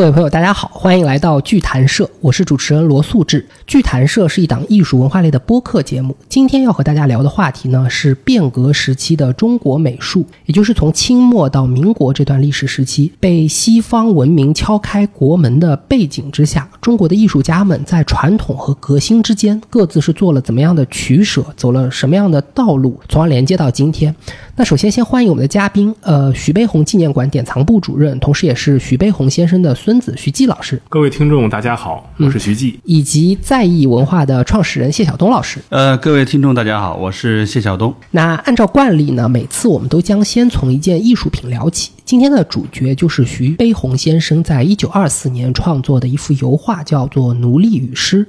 各位朋友，大家好，欢迎来到剧谈社，我是主持人罗素志。剧谈社是一档艺术文化类的播客节目。今天要和大家聊的话题呢，是变革时期的中国美术，也就是从清末到民国这段历史时期，被西方文明敲开国门的背景之下，中国的艺术家们在传统和革新之间各自是做了怎么样的取舍，走了什么样的道路，从而连接到今天。那首先先欢迎我们的嘉宾，呃，徐悲鸿纪念馆典藏部主任，同时也是徐悲鸿先生的孙子徐季老师。各位听众，大家好，我是徐继，以及在意文化的创始人谢晓东老师。呃，各位听众，大家好，我是谢晓东。那按照惯例呢，每次我们都将先从一件艺术品聊起。今天的主角就是徐悲鸿先生在一九二四年创作的一幅油画，叫做《奴隶与诗》。《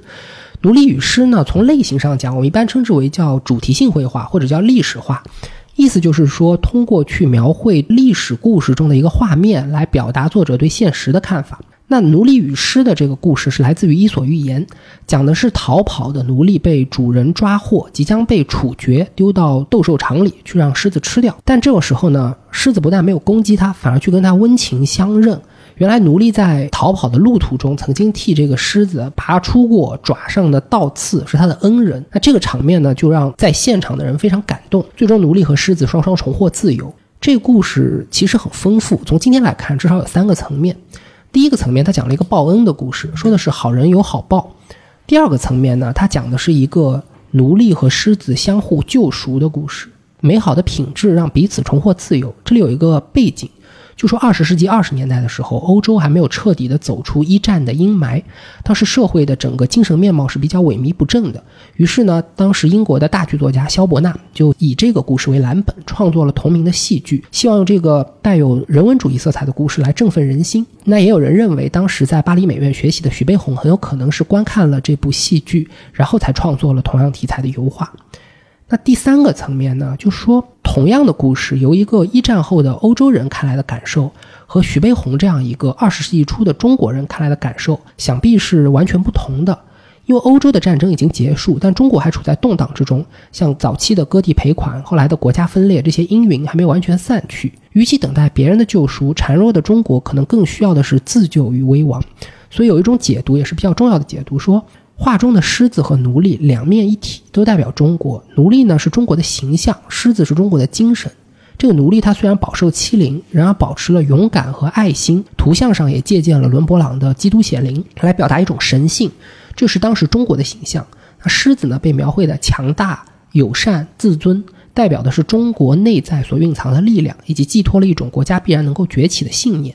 奴隶与诗》呢，从类型上讲，我们一般称之为叫主题性绘画或者叫历史画。意思就是说，通过去描绘历史故事中的一个画面，来表达作者对现实的看法。那奴隶与狮的这个故事是来自于《伊索寓言》，讲的是逃跑的奴隶被主人抓获，即将被处决，丢到斗兽场里去让狮子吃掉。但这个时候呢，狮子不但没有攻击他，反而去跟他温情相认。原来奴隶在逃跑的路途中，曾经替这个狮子拔出过爪上的倒刺，是他的恩人。那这个场面呢，就让在现场的人非常感动。最终，奴隶和狮子双双重获自由。这个故事其实很丰富，从今天来看，至少有三个层面。第一个层面，他讲了一个报恩的故事，说的是好人有好报。第二个层面呢，他讲的是一个奴隶和狮子相互救赎的故事，美好的品质让彼此重获自由。这里有一个背景。就说二十世纪二十年代的时候，欧洲还没有彻底的走出一战的阴霾，当时社会的整个精神面貌是比较萎靡不振的。于是呢，当时英国的大剧作家萧伯纳就以这个故事为蓝本，创作了同名的戏剧，希望用这个带有人文主义色彩的故事来振奋人心。那也有人认为，当时在巴黎美院学习的徐悲鸿很有可能是观看了这部戏剧，然后才创作了同样题材的油画。那第三个层面呢，就说同样的故事，由一个一战后的欧洲人看来的感受，和徐悲鸿这样一个二十世纪初的中国人看来的感受，想必是完全不同的。因为欧洲的战争已经结束，但中国还处在动荡之中。像早期的割地赔款，后来的国家分裂，这些阴云还没有完全散去。与其等待别人的救赎，孱弱的中国可能更需要的是自救与危亡。所以有一种解读，也是比较重要的解读，说。画中的狮子和奴隶两面一体，都代表中国。奴隶呢是中国的形象，狮子是中国的精神。这个奴隶他虽然饱受欺凌，然而保持了勇敢和爱心。图像上也借鉴了伦勃朗的《基督显灵》，来表达一种神性，这是当时中国的形象。那狮子呢被描绘的强大、友善、自尊，代表的是中国内在所蕴藏的力量，以及寄托了一种国家必然能够崛起的信念。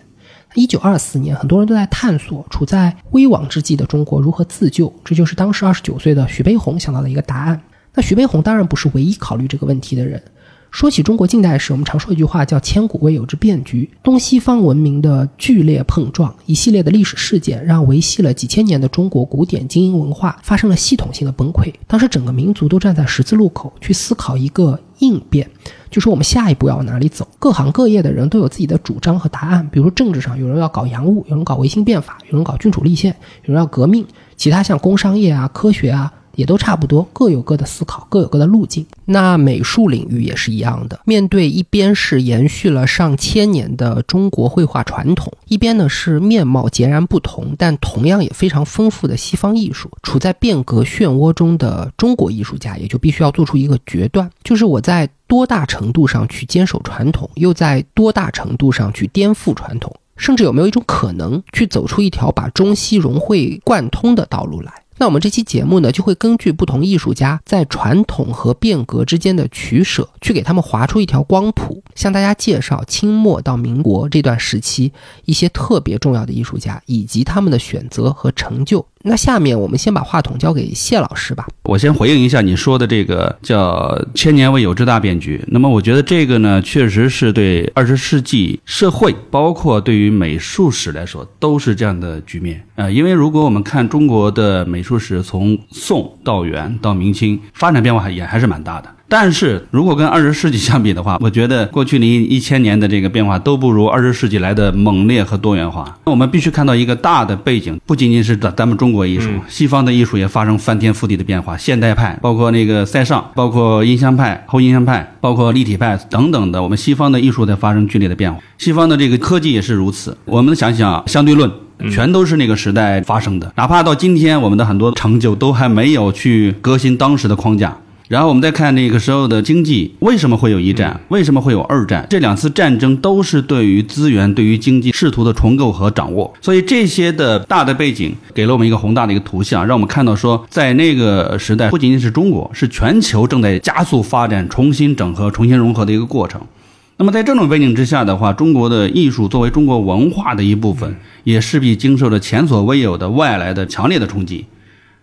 一九二四年，很多人都在探索处在危亡之际的中国如何自救，这就是当时二十九岁的徐悲鸿想到的一个答案。那徐悲鸿当然不是唯一考虑这个问题的人。说起中国近代史，我们常说一句话叫“千古未有之变局”。东西方文明的剧烈碰撞，一系列的历史事件，让维系了几千年的中国古典精英文化发生了系统性的崩溃。当时整个民族都站在十字路口，去思考一个应变，就说我们下一步要往哪里走。各行各业的人都有自己的主张和答案。比如说政治上，有人要搞洋务，有人搞维新变法，有人搞君主立宪，有人要革命。其他像工商业啊、科学啊。也都差不多，各有各的思考，各有各的路径。那美术领域也是一样的，面对一边是延续了上千年的中国绘画传统，一边呢是面貌截然不同，但同样也非常丰富的西方艺术。处在变革漩涡中的中国艺术家，也就必须要做出一个决断，就是我在多大程度上去坚守传统，又在多大程度上去颠覆传统，甚至有没有一种可能去走出一条把中西融会贯通的道路来？那我们这期节目呢，就会根据不同艺术家在传统和变革之间的取舍，去给他们划出一条光谱，向大家介绍清末到民国这段时期一些特别重要的艺术家以及他们的选择和成就。那下面我们先把话筒交给谢老师吧。我先回应一下你说的这个叫“千年未有之大变局”。那么我觉得这个呢，确实是对二十世纪社会，包括对于美术史来说，都是这样的局面啊。因为如果我们看中国的美术史，从宋到元到明清，发展变化也还是蛮大的。但是如果跟二十世纪相比的话，我觉得过去的一一千年的这个变化都不如二十世纪来的猛烈和多元化。那我们必须看到一个大的背景，不仅仅是咱咱们中国艺术，西方的艺术也发生翻天覆地的变化。现代派，包括那个塞尚，包括印象派、后印象派，包括立体派等等的，我们西方的艺术在发生剧烈的变化。西方的这个科技也是如此。我们想想相对论。全都是那个时代发生的。哪怕到今天，我们的很多成就都还没有去革新当时的框架。然后我们再看那个时候的经济，为什么会有一战？为什么会有二战？这两次战争都是对于资源、对于经济试图的重构和掌握。所以这些的大的背景给了我们一个宏大的一个图像，让我们看到说，在那个时代，不仅仅是中国，是全球正在加速发展、重新整合、重新融合的一个过程。那么在这种背景之下的话，中国的艺术作为中国文化的一部分，也势必经受着前所未有的外来的强烈的冲击。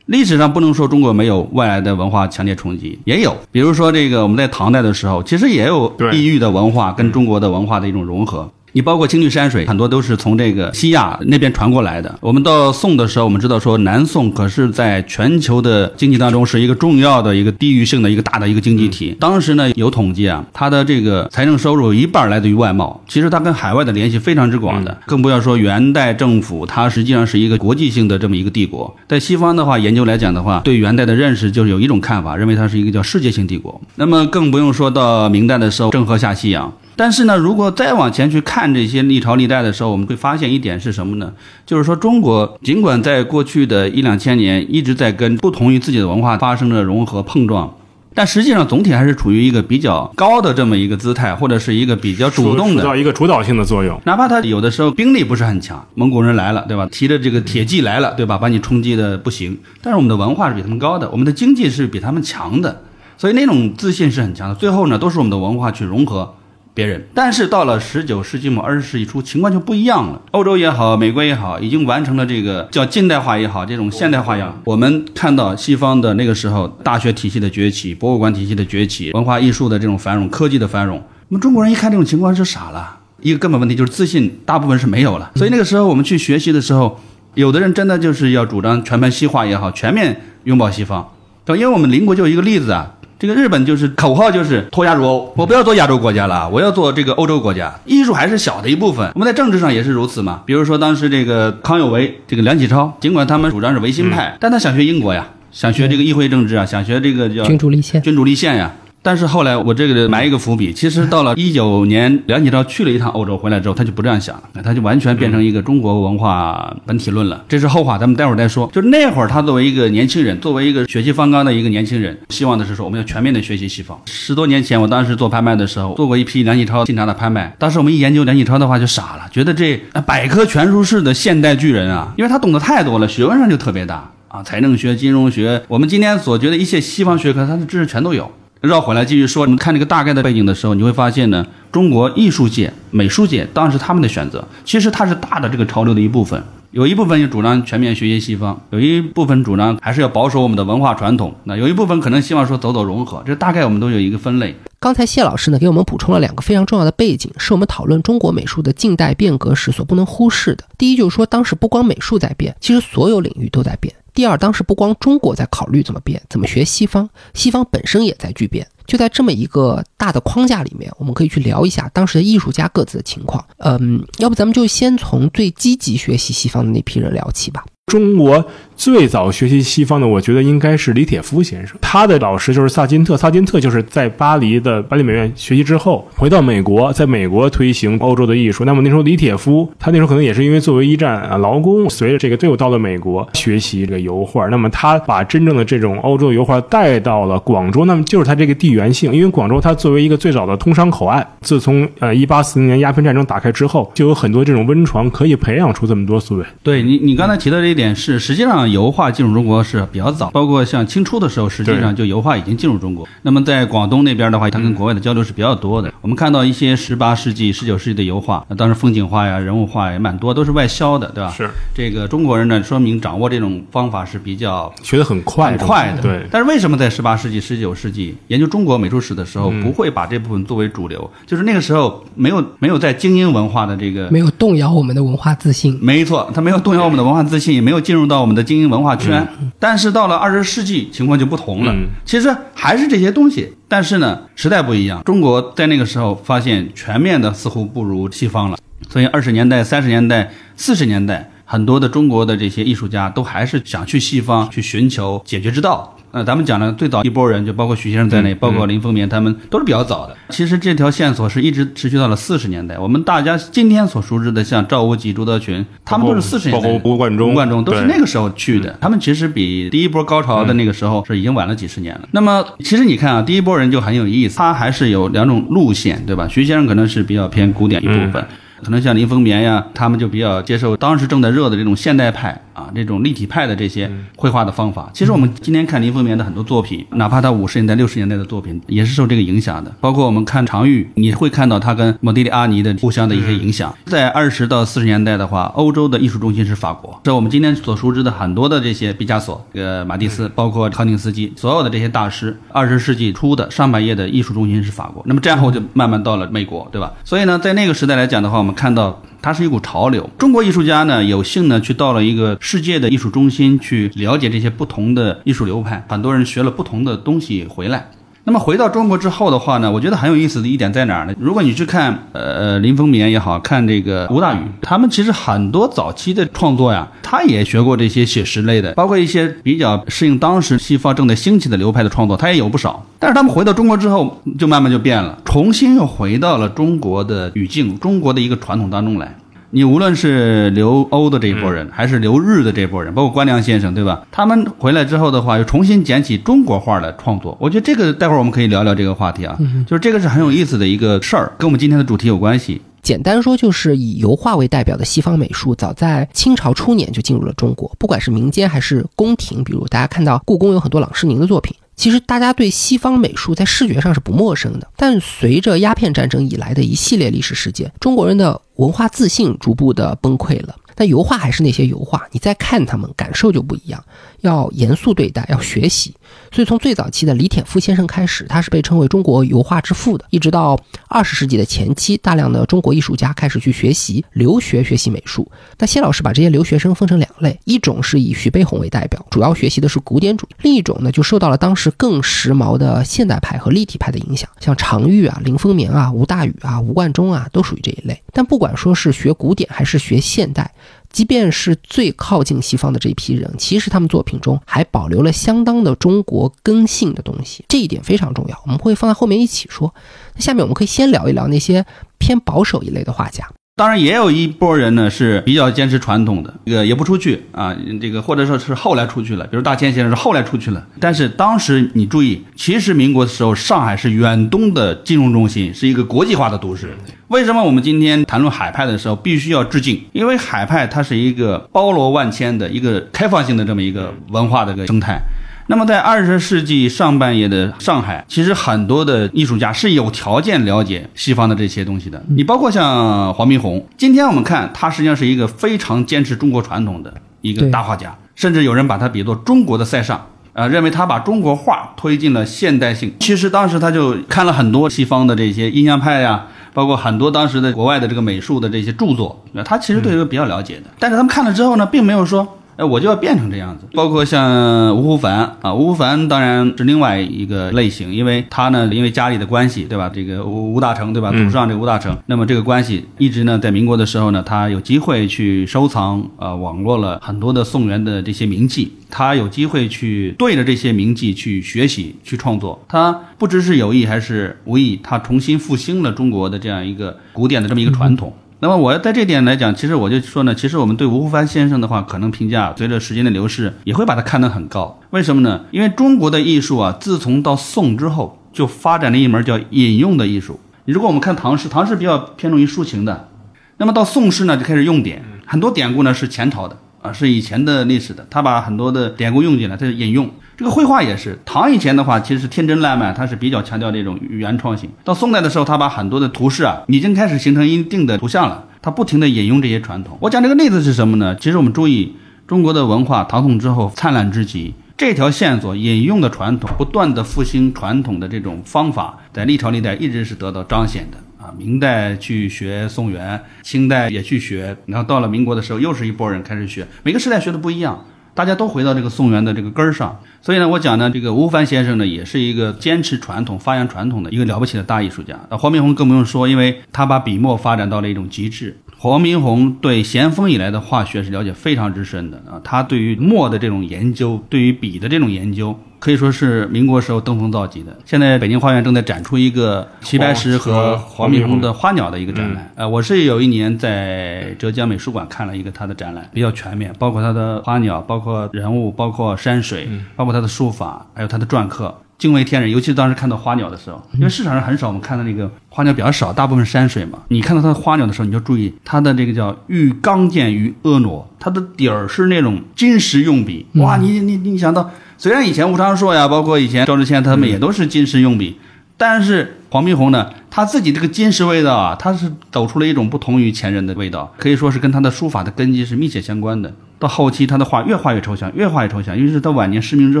历史上不能说中国没有外来的文化强烈冲击，也有，比如说这个我们在唐代的时候，其实也有异域的文化跟中国的文化的一种融合。你包括青绿山水，很多都是从这个西亚那边传过来的。我们到宋的时候，我们知道说南宋可是在全球的经济当中是一个重要的一个地域性的一个大的一个经济体。当时呢有统计啊，它的这个财政收入一半来自于外贸，其实它跟海外的联系非常之广的。更不要说元代政府，它实际上是一个国际性的这么一个帝国。在西方的话，研究来讲的话，对元代的认识就是有一种看法，认为它是一个叫世界性帝国。那么更不用说到明代的时候，郑和下西洋。但是呢，如果再往前去看这些历朝历代的时候，我们会发现一点是什么呢？就是说，中国尽管在过去的一两千年一直在跟不同于自己的文化发生着融合碰撞，但实际上总体还是处于一个比较高的这么一个姿态，或者是一个比较主动的，起到一个主导性的作用。哪怕他有的时候兵力不是很强，蒙古人来了，对吧？提着这个铁骑来了，对吧？把你冲击的不行。但是我们的文化是比他们高的，我们的经济是比他们强的，所以那种自信是很强的。最后呢，都是我们的文化去融合。别人，但是到了十九世纪末二十世纪初，情况就不一样了。欧洲也好，美国也好，已经完成了这个叫近代化也好，这种现代化也好。我们看到西方的那个时候，大学体系的崛起，博物馆体系的崛起，文化艺术的这种繁荣，科技的繁荣。我们中国人一看这种情况是傻了，一个根本问题就是自信，大部分是没有了。所以那个时候我们去学习的时候，有的人真的就是要主张全盘西化也好，全面拥抱西方。因为我们邻国就有一个例子啊。这个日本就是口号就是脱亚入欧，我不要做亚洲国家了，我要做这个欧洲国家。艺术还是小的一部分，我们在政治上也是如此嘛。比如说当时这个康有为、这个梁启超，尽管他们主张是维新派，但他想学英国呀，想学这个议会政治啊，想学这个叫君主立宪，君主立宪呀。但是后来我这个埋一个伏笔，其实到了 一九年，梁启超去了一趟欧洲回来之后，他就不这样想了，他就完全变成一个中国文化本体论了。这是后话，咱们待会儿再说。就那会儿，他作为一个年轻人，作为一个血气方刚的一个年轻人，希望的是说我们要全面的学习西方。十多年前，我当时做拍卖的时候，做过一批梁启超信札的拍卖。当时我们一研究梁启超的话，就傻了，觉得这百科全书式的现代巨人啊，因为他懂得太多了，学问上就特别大啊，财政学、金融学，我们今天所觉得一切西方学科，他的知识全都有。绕回来继续说，你们看这个大概的背景的时候，你会发现呢，中国艺术界、美术界当然是他们的选择，其实它是大的这个潮流的一部分。有一部分就主张全面学习西方，有一部分主张还是要保守我们的文化传统。那有一部分可能希望说走走融合，这大概我们都有一个分类。刚才谢老师呢给我们补充了两个非常重要的背景，是我们讨论中国美术的近代变革时所不能忽视的。第一就是说，当时不光美术在变，其实所有领域都在变。第二，当时不光中国在考虑怎么变，怎么学西方，西方本身也在巨变。就在这么一个大的框架里面，我们可以去聊一下当时的艺术家各自的情况。嗯，要不咱们就先从最积极学习西方的那批人聊起吧。中国。最早学习西方的，我觉得应该是李铁夫先生。他的老师就是萨金特。萨金特就是在巴黎的巴黎美院学习之后，回到美国，在美国推行欧洲的艺术。那么那时候李铁夫，他那时候可能也是因为作为一战啊劳工，随着这个队伍到了美国学习这个油画。那么他把真正的这种欧洲油画带到了广州。那么就是他这个地缘性，因为广州它作为一个最早的通商口岸，自从呃一八四零年鸦片战争打开之后，就有很多这种温床可以培养出这么多所谓。对你，你刚才提到这一点是，实际上。油画进入中国是比较早，包括像清初的时候，实际上就油画已经进入中国。那么在广东那边的话，它跟国外的交流是比较多的。我们看到一些十八世纪、十九世纪的油画，那当时风景画呀、人物画也蛮多，都是外销的，对吧？是这个中国人呢，说明掌握这种方法是比较学得很快、很快的。对。但是为什么在十八世纪、十九世纪研究中国美术史的时候，不会把这部分作为主流？就是那个时候没有没有在精英文化的这个没有动摇我们的文化自信。没错，他没有动摇我们的文化自信，也没有进入到我们的精英文化圈。但是到了二十世纪，情况就不同了。其实还是这些东西，但是呢，时代不一样。中国在那个时候发现全面的似乎不如西方了，所以二十年代、三十年代、四十年代，很多的中国的这些艺术家都还是想去西方去寻求解决之道。呃，咱们讲的最早一波人，就包括徐先生在内，包括林风眠，他们都是比较早的。其实这条线索是一直持续到了四十年代。我们大家今天所熟知的，像赵无极、朱德群，他们都是四十年代，包括吴冠中吴冠中都是那个时候去的。他们其实比第一波高潮的那个时候是已经晚了几十年了。那么，其实你看啊，第一波人就很有意思，他还是有两种路线，对吧？徐先生可能是比较偏古典一部分。可能像林风眠呀，他们就比较接受当时正在热的这种现代派啊，这种立体派的这些绘画的方法。其实我们今天看林风眠的很多作品，哪怕他五十年代、六十年代的作品，也是受这个影响的。包括我们看常玉，你会看到他跟莫迪里阿尼的互相的一些影响。在二十到四十年代的话，欧洲的艺术中心是法国，这我们今天所熟知的很多的这些毕加索、这个马蒂斯，包括康定斯基，所有的这些大师，二十世纪初的上半叶的艺术中心是法国。那么这样后就慢慢到了美国，对吧？所以呢，在那个时代来讲的话，我们看到。它是一股潮流。中国艺术家呢，有幸呢去到了一个世界的艺术中心，去了解这些不同的艺术流派。很多人学了不同的东西回来。那么回到中国之后的话呢，我觉得很有意思的一点在哪儿呢？如果你去看呃林风眠也好看这个吴大羽，他们其实很多早期的创作呀，他也学过这些写实类的，包括一些比较适应当时西方正在兴起的流派的创作，他也有不少。但是他们回到中国之后，就慢慢就变了，重新又回到了中国的语境、中国的一个传统当中来。你无论是留欧的这一波人，还是留日的这波人，包括关良先生，对吧？他们回来之后的话，又重新捡起中国画来创作。我觉得这个待会儿我们可以聊聊这个话题啊，就是这个是很有意思的一个事儿，跟我们今天的主题有关系。简单说，就是以油画为代表的西方美术，早在清朝初年就进入了中国。不管是民间还是宫廷，比如大家看到故宫有很多郎世宁的作品，其实大家对西方美术在视觉上是不陌生的。但随着鸦片战争以来的一系列历史事件，中国人的文化自信逐步的崩溃了。但油画还是那些油画，你再看他们，感受就不一样。要严肃对待，要学习。所以从最早期的李铁夫先生开始，他是被称为中国油画之父的。一直到二十世纪的前期，大量的中国艺术家开始去学习、留学学习美术。那谢老师把这些留学生分成两类，一种是以徐悲鸿为代表，主要学习的是古典主义；另一种呢，就受到了当时更时髦的现代派和立体派的影响，像常玉啊、林风眠啊、吴大羽啊、吴冠中啊，都属于这一类。但不管说是学古典还是学现代，即便是最靠近西方的这批人，其实他们作品中还保留了相当的中国根性的东西，这一点非常重要。我们会放在后面一起说。那下面我们可以先聊一聊那些偏保守一类的画家。当然，也有一波人呢是比较坚持传统的，这个也不出去啊，这个或者说是后来出去了，比如大千先生是后来出去了。但是当时你注意，其实民国的时候，上海是远东的金融中心，是一个国际化的都市。为什么我们今天谈论海派的时候必须要致敬？因为海派它是一个包罗万千的一个开放性的这么一个文化的一个生态。那么在二十世纪上半叶的上海，其实很多的艺术家是有条件了解西方的这些东西的。你包括像黄宾虹，今天我们看他实际上是一个非常坚持中国传统的一个大画家，甚至有人把他比作中国的塞尚。呃，认为他把中国画推进了现代性。其实当时他就看了很多西方的这些印象派呀、包括很多当时的国外的这个美术的这些著作，那他其实对这个比较了解的。但是他们看了之后呢，并没有说。哎，我就要变成这样子。包括像吴湖凡啊，吴湖凡当然是另外一个类型，因为他呢，因为家里的关系，对吧？这个吴吴大成，对吧？祖上这个吴大成，那么这个关系一直呢，在民国的时候呢，他有机会去收藏啊、呃网络了很多的宋元的这些名迹，他有机会去对着这些名迹去学习、去创作。他不知是有意还是无意，他重新复兴了中国的这样一个古典的这么一个传统。那么我在这点来讲，其实我就说呢，其实我们对吴湖帆先生的话，可能评价随着时间的流逝，也会把他看得很高。为什么呢？因为中国的艺术啊，自从到宋之后，就发展了一门叫引用的艺术。如果我们看唐诗，唐诗比较偏重于抒情的，那么到宋诗呢，就开始用典，很多典故呢是前朝的啊，是以前的历史的，他把很多的典故用进来，他就引用。这个绘画也是，唐以前的话其实是天真烂漫，它是比较强调这种原创性。到宋代的时候，他把很多的图式啊，已经开始形成一定的图像了，他不停的引用这些传统。我讲这个例子是什么呢？其实我们注意，中国的文化唐宋之后灿烂之极，这条线索引用的传统，不断的复兴传统的这种方法，在历朝历代一直是得到彰显的。明代去学宋元，清代也去学，然后到了民国的时候，又是一波人开始学。每个时代学的不一样，大家都回到这个宋元的这个根儿上。所以呢，我讲呢，这个吴凡先生呢，也是一个坚持传统、发扬传统的一个了不起的大艺术家。啊，黄宾虹更不用说，因为他把笔墨发展到了一种极致。黄宾虹对咸丰以来的化学是了解非常之深的啊，他对于墨的这种研究，对于笔的这种研究，可以说是民国时候登峰造极的。现在北京画院正在展出一个齐白石和黄宾虹的花鸟的一个展览。呃，我是有一年在浙江美术馆看了一个他的展览，比较全面，包括他的花鸟，包括人物，包括山水，包括他的书法，还有他的篆刻。惊为天人，尤其是当时看到花鸟的时候，因为市场上很少，我们看到那个花鸟比较少，大部分山水嘛。你看到它的花鸟的时候，你就注意它的这个叫欲刚健于婀娜，它的底儿是那种金石用笔。哇，你你你想到，虽然以前吴昌硕呀，包括以前赵之谦他们也都是金石用笔，但是黄宾虹呢，他自己这个金石味道啊，他是走出了一种不同于前人的味道，可以说是跟他的书法的根基是密切相关的。到后期，他的画越画越抽象，越画越抽象。尤其是他晚年失明之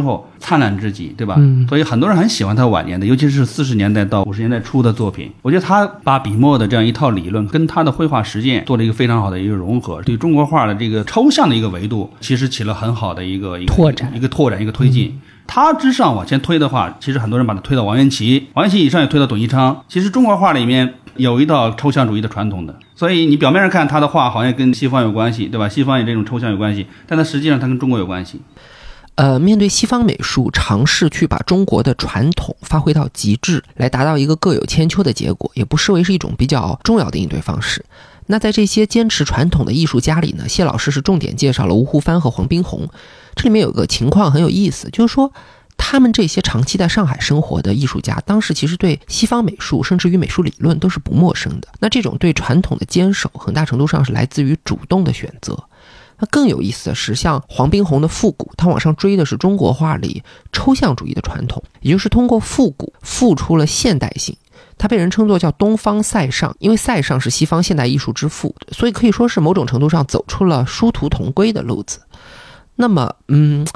后，灿烂至极，对吧？嗯。所以很多人很喜欢他晚年的，尤其是四十年代到五十年代初的作品。我觉得他把笔墨的这样一套理论跟他的绘画实践做了一个非常好的一个融合，对中国画的这个抽象的一个维度，其实起了很好的一个拓展、一个拓展、一个推进。他之上往前推的话，其实很多人把他推到王元祁，王元祁以上也推到董其昌。其实中国画里面。有一道抽象主义的传统的，所以你表面上看他的画好像跟西方有关系，对吧？西方也这种抽象有关系，但它实际上它跟中国有关系。呃，面对西方美术尝试去把中国的传统发挥到极致，来达到一个各有千秋的结果，也不失为是一种比较重要的应对方式。那在这些坚持传统的艺术家里呢，谢老师是重点介绍了吴湖帆和黄宾虹。这里面有个情况很有意思，就是说。他们这些长期在上海生活的艺术家，当时其实对西方美术，甚至于美术理论都是不陌生的。那这种对传统的坚守，很大程度上是来自于主动的选择。那更有意思的是，像黄宾虹的复古，他往上追的是中国画里抽象主义的传统，也就是通过复古复出了现代性。他被人称作叫东方塞尚，因为塞尚是西方现代艺术之父，所以可以说是某种程度上走出了殊途同归的路子。那么，嗯。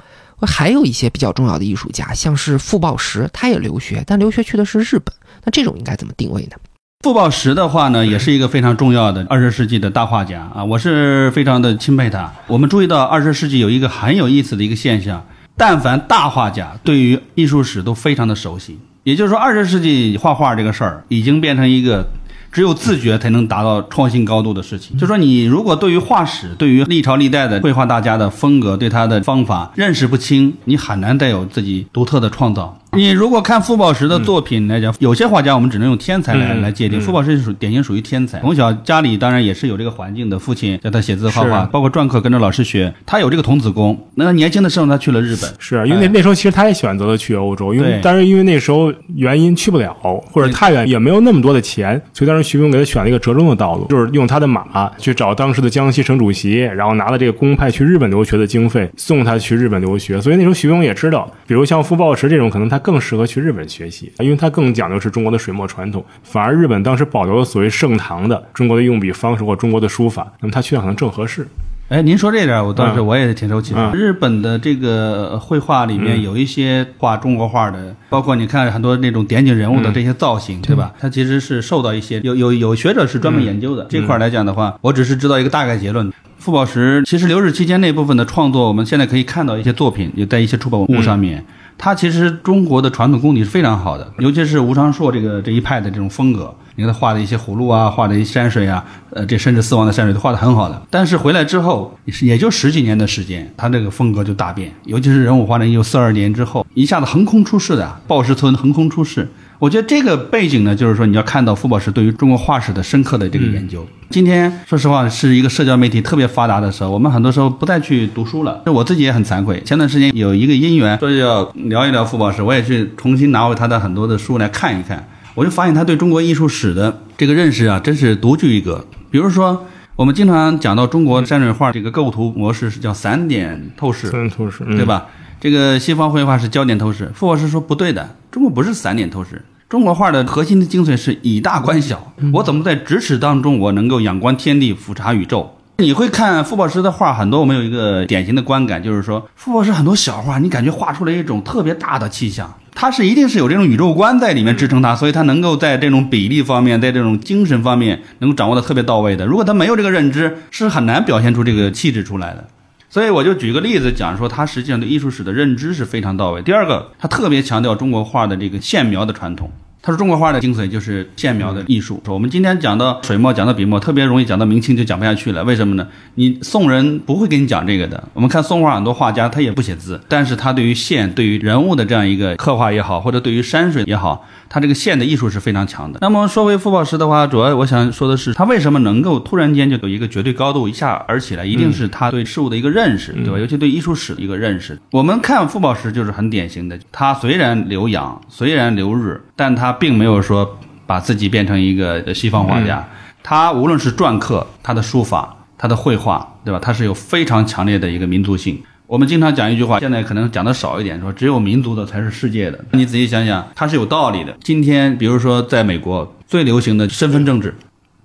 还有一些比较重要的艺术家，像是傅抱石，他也留学，但留学去的是日本。那这种应该怎么定位呢？傅抱石的话呢，也是一个非常重要的二十世纪的大画家啊，我是非常的钦佩他。我们注意到二十世纪有一个很有意思的一个现象，但凡大画家对于艺术史都非常的熟悉，也就是说，二十世纪画画这个事儿已经变成一个。只有自觉才能达到创新高度的事情。就说你如果对于画史、对于历朝历代的绘画大家的风格、对他的方法认识不清，你很难带有自己独特的创造。你如果看傅抱石的作品来讲，有些画家我们只能用天才来来界定。傅抱石是属典型属于天才，从小家里当然也是有这个环境的，父亲教他写字画画，包括篆刻跟着老师学，他有这个童子功。那年轻的时候他去了日本，是因为那那时候其实他也选择了去欧洲，因为但是因为那时候原因去不了，或者太远也没有那么多的钱，所以当时徐悲鸿给他选了一个折中的道路，就是用他的马去找当时的江西省主席，然后拿了这个公派去日本留学的经费，送他去日本留学。所以那时候徐悲鸿也知道，比如像傅抱石这种，可能他更适合去日本。学习，因为它更讲究是中国的水墨传统，反而日本当时保留了所谓盛唐的中国的用笔方式或中国的书法，那么他去那可能正合适。哎，您说这点，我倒是我也挺受启发。日本的这个绘画里面有一些画中国画的，包括你看很多那种点景人物的这些造型，对吧？它其实是受到一些有有有学者是专门研究的这块来讲的话，我只是知道一个大概结论。傅抱石其实留日期间那部分的创作，我们现在可以看到一些作品也在一些出版物上面。他其实中国的传统功底是非常好的，尤其是吴昌硕这个这一派的这种风格，你看他画的一些葫芦啊，画的一些山水啊，呃，这甚至四王的山水都画的很好的。但是回来之后，也就十几年的时间，他这个风格就大变，尤其是人物画的，一九四二年之后，一下子横空出世的鲍石村横空出世。我觉得这个背景呢，就是说你要看到傅宝石对于中国画史的深刻的这个研究。今天说实话，是一个社交媒体特别发达的时候，我们很多时候不再去读书了。我自己也很惭愧。前段时间有一个因缘，说要聊一聊傅宝石，我也去重新拿回他的很多的书来看一看，我就发现他对中国艺术史的这个认识啊，真是独具一格。比如说，我们经常讲到中国山水画这个构图模式是叫散点透视，散点透视，对吧？这个西方绘画是焦点透视，傅博士说不对的，中国不是散点透视，中国画的核心的精髓是以大观小。我怎么在咫尺当中，我能够仰观天地，俯察宇宙？你会看傅博士的画，很多我们有一个典型的观感，就是说傅博士很多小画，你感觉画出了一种特别大的气象，他是一定是有这种宇宙观在里面支撑他，所以他能够在这种比例方面，在这种精神方面能够掌握的特别到位的。如果他没有这个认知，是很难表现出这个气质出来的。所以我就举个例子讲说，他实际上对艺术史的认知是非常到位。第二个，他特别强调中国画的这个线描的传统。他说中国画的精髓就是线描的艺术。说我们今天讲到水墨，讲到笔墨，特别容易讲到明清就讲不下去了。为什么呢？你宋人不会给你讲这个的。我们看宋画很多画家他也不写字，但是他对于线、对于人物的这样一个刻画也好，或者对于山水也好，他这个线的艺术是非常强的。那么说回傅抱石的话，主要我想说的是，他为什么能够突然间就有一个绝对高度一下而起来，一定是他对事物的一个认识，对吧？尤其对艺术史的一个认识。我们看傅抱石就是很典型的，他虽然留洋，虽然留日，但他并没有说把自己变成一个西方画家。他无论是篆刻、他的书法、他的绘画，对吧？他是有非常强烈的一个民族性。我们经常讲一句话，现在可能讲的少一点，说只有民族的才是世界的。你仔细想想，它是有道理的。今天，比如说在美国最流行的身份政治，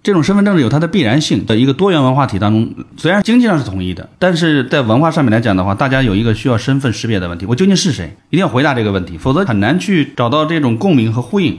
这种身份政治有它的必然性的一个多元文化体当中，虽然经济上是统一的，但是在文化上面来讲的话，大家有一个需要身份识别的问题：我究竟是谁？一定要回答这个问题，否则很难去找到这种共鸣和呼应。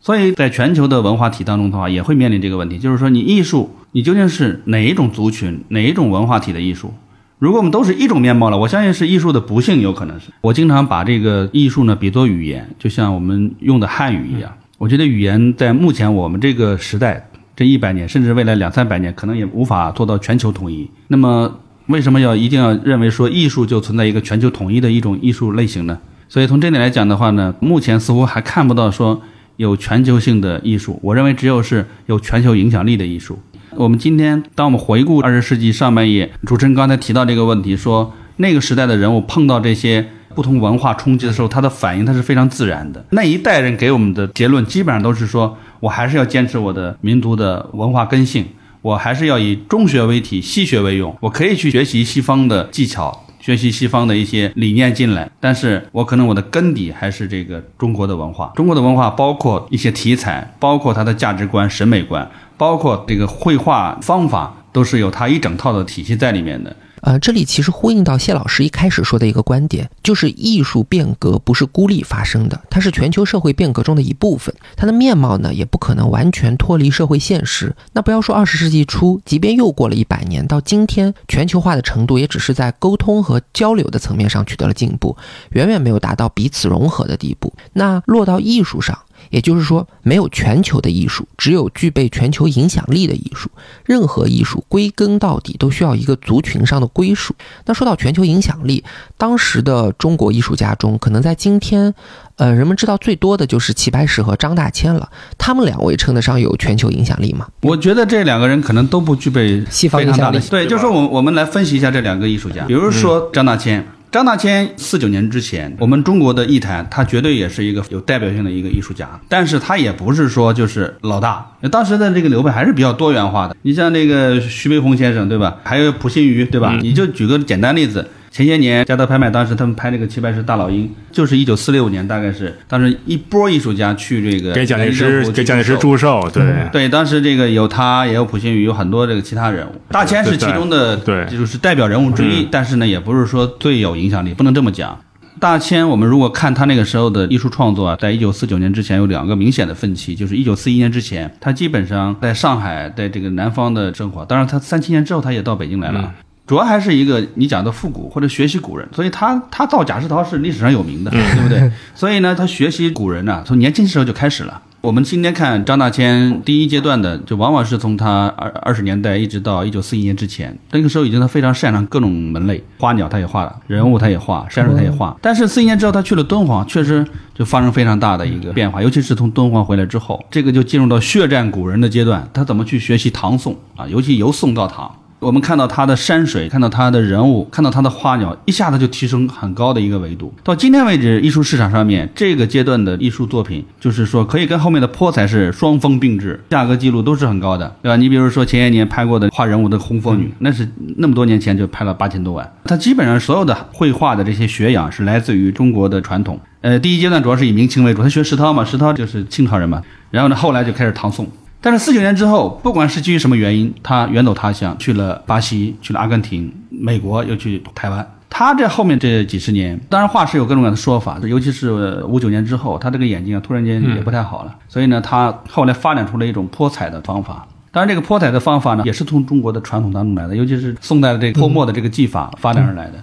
所以在全球的文化体当中的话，也会面临这个问题，就是说你艺术，你究竟是哪一种族群、哪一种文化体的艺术？如果我们都是一种面貌了，我相信是艺术的不幸，有可能是。我经常把这个艺术呢比作语言，就像我们用的汉语一样。我觉得语言在目前我们这个时代，这一百年甚至未来两三百年，可能也无法做到全球统一。那么为什么要一定要认为说艺术就存在一个全球统一的一种艺术类型呢？所以从这点来讲的话呢，目前似乎还看不到说。有全球性的艺术，我认为只有是有全球影响力的艺术。我们今天，当我们回顾二十世纪上半叶，主持人刚才提到这个问题，说那个时代的人物碰到这些不同文化冲击的时候，他的反应他是非常自然的。那一代人给我们的结论基本上都是说，我还是要坚持我的民族的文化根性，我还是要以中学为体，西学为用，我可以去学习西方的技巧。学习西方的一些理念进来，但是我可能我的根底还是这个中国的文化。中国的文化包括一些题材，包括它的价值观、审美观，包括这个绘画方法，都是有它一整套的体系在里面的。呃，这里其实呼应到谢老师一开始说的一个观点，就是艺术变革不是孤立发生的，它是全球社会变革中的一部分。它的面貌呢，也不可能完全脱离社会现实。那不要说二十世纪初，即便又过了一百年，到今天，全球化的程度也只是在沟通和交流的层面上取得了进步，远远没有达到彼此融合的地步。那落到艺术上。也就是说，没有全球的艺术，只有具备全球影响力的艺术。任何艺术归根到底都需要一个族群上的归属。那说到全球影响力，当时的中国艺术家中，可能在今天，呃，人们知道最多的就是齐白石和张大千了。他们两位称得上有全球影响力吗？我觉得这两个人可能都不具备西方影响力。对，就是说，我我们来分析一下这两个艺术家，比如说张大千。张大千四九年之前，我们中国的艺坛，他绝对也是一个有代表性的一个艺术家，但是他也不是说就是老大。当时的这个流派还是比较多元化的，你像那个徐悲鸿先生，对吧？还有溥心畬，对吧？你就举个简单例子。前些年，嘉德拍卖当时他们拍那个齐白石大老鹰，就是一九四六年，大概是当时一波艺术家去这个给蒋介石给蒋介石祝寿，对。对，当时这个有他，也有普心宇，有很多这个其他人物，大千是其中的，对，就是代表人物之一，但是呢，也不是说最有影响力，不能这么讲。大千，我们如果看他那个时候的艺术创作啊，在一九四九年之前有两个明显的分歧，就是一九四一年之前，他基本上在上海，在这个南方的生活，当然他三七年之后他也到北京来了。主要还是一个你讲的复古或者学习古人，所以他他造贾石涛是历史上有名的，对不对？所以呢，他学习古人呢，从年轻时候就开始了。我们今天看张大千第一阶段的，就往往是从他二二十年代一直到一九四一年之前，那个时候已经他非常擅长各种门类，花鸟他也画了，人物他也画，山水他也画。但是四一年之后，他去了敦煌，确实就发生非常大的一个变化，尤其是从敦煌回来之后，这个就进入到血战古人的阶段。他怎么去学习唐宋啊？尤其由宋到唐。我们看到他的山水，看到他的人物，看到他的花鸟，一下子就提升很高的一个维度。到今天为止，艺术市场上面这个阶段的艺术作品，就是说可以跟后面的泼彩是双峰并峙，价格记录都是很高的，对吧？你比如说前些年拍过的画人物的红佛女，那是那么多年前就拍了八千多万。他基本上所有的绘画的这些学养是来自于中国的传统。呃，第一阶段主要是以明清为主，他学石涛嘛，石涛就是清朝人嘛。然后呢，后来就开始唐宋。但是四九年之后，不管是基于什么原因，他远走他乡，去了巴西，去了阿根廷，美国，又去台湾。他这后面这几十年，当然画师有各种各样的说法，尤其是五九年之后，他这个眼睛啊，突然间也不太好了。所以呢，他后来发展出了一种泼彩的方法。当然，这个泼彩的方法呢，也是从中国的传统当中来的，尤其是宋代的这个泼墨的这个技法发展而来的。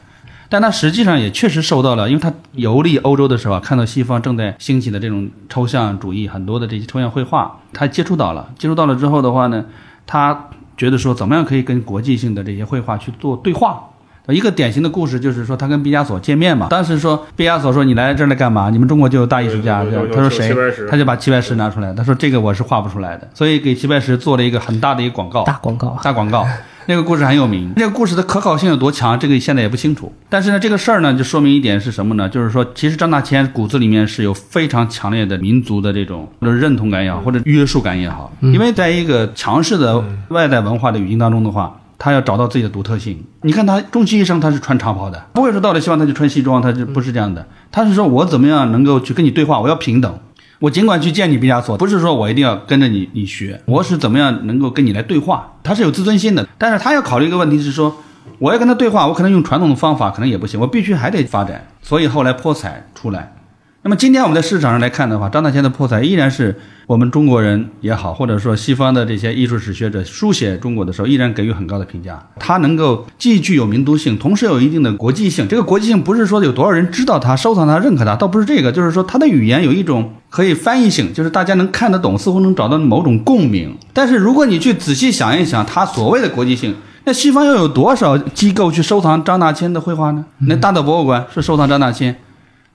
但他实际上也确实受到了，因为他游历欧洲的时候啊，看到西方正在兴起的这种抽象主义，很多的这些抽象绘画，他接触到了。接触到了之后的话呢，他觉得说怎么样可以跟国际性的这些绘画去做对话。一个典型的故事就是说，他跟毕加索见面嘛。当时说，毕加索说：“你来这儿来干嘛？你们中国就有大艺术家。”他说：“谁？”他就把齐白石拿出来。他说：“这个我是画不出来的。”所以给齐白石做了一个很大的一个广告，大广告，大广告。那个故事很有名。这个故事的可考性有多强，这个现在也不清楚。但是呢，这个事儿呢，就说明一点是什么呢？就是说，其实张大千骨子里面是有非常强烈的民族的这种或者认同感也好，或者约束感也好。因为在一个强势的外在文化的语境当中的话。他要找到自己的独特性。你看他终其一生他是穿长袍的，不会说到了希望他就穿西装，他就不是这样的。他是说我怎么样能够去跟你对话？我要平等。我尽管去见你毕加索，不是说我一定要跟着你你学，我是怎么样能够跟你来对话？他是有自尊心的，但是他要考虑一个问题是说，我要跟他对话，我可能用传统的方法可能也不行，我必须还得发展。所以后来泼彩出来。那么今天我们在市场上来看的话，张大千的破彩依然是我们中国人也好，或者说西方的这些艺术史学者书写中国的时候，依然给予很高的评价。他能够既具有民族性，同时有一定的国际性。这个国际性不是说有多少人知道他、收藏他、认可他，倒不是这个，就是说他的语言有一种可以翻译性，就是大家能看得懂，似乎能找到某种共鸣。但是如果你去仔细想一想，他所谓的国际性，那西方又有多少机构去收藏张大千的绘画呢？那大的博物馆是收藏张大千。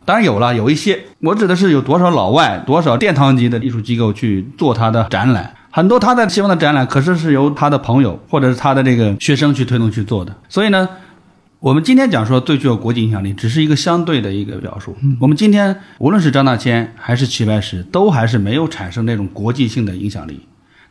当然有了，有一些，我指的是有多少老外、多少殿堂级的艺术机构去做他的展览，很多他在西方的展览，可是是由他的朋友或者是他的这个学生去推动去做的。所以呢，我们今天讲说最具有国际影响力，只是一个相对的一个表述。我们今天无论是张大千还是齐白石，都还是没有产生那种国际性的影响力。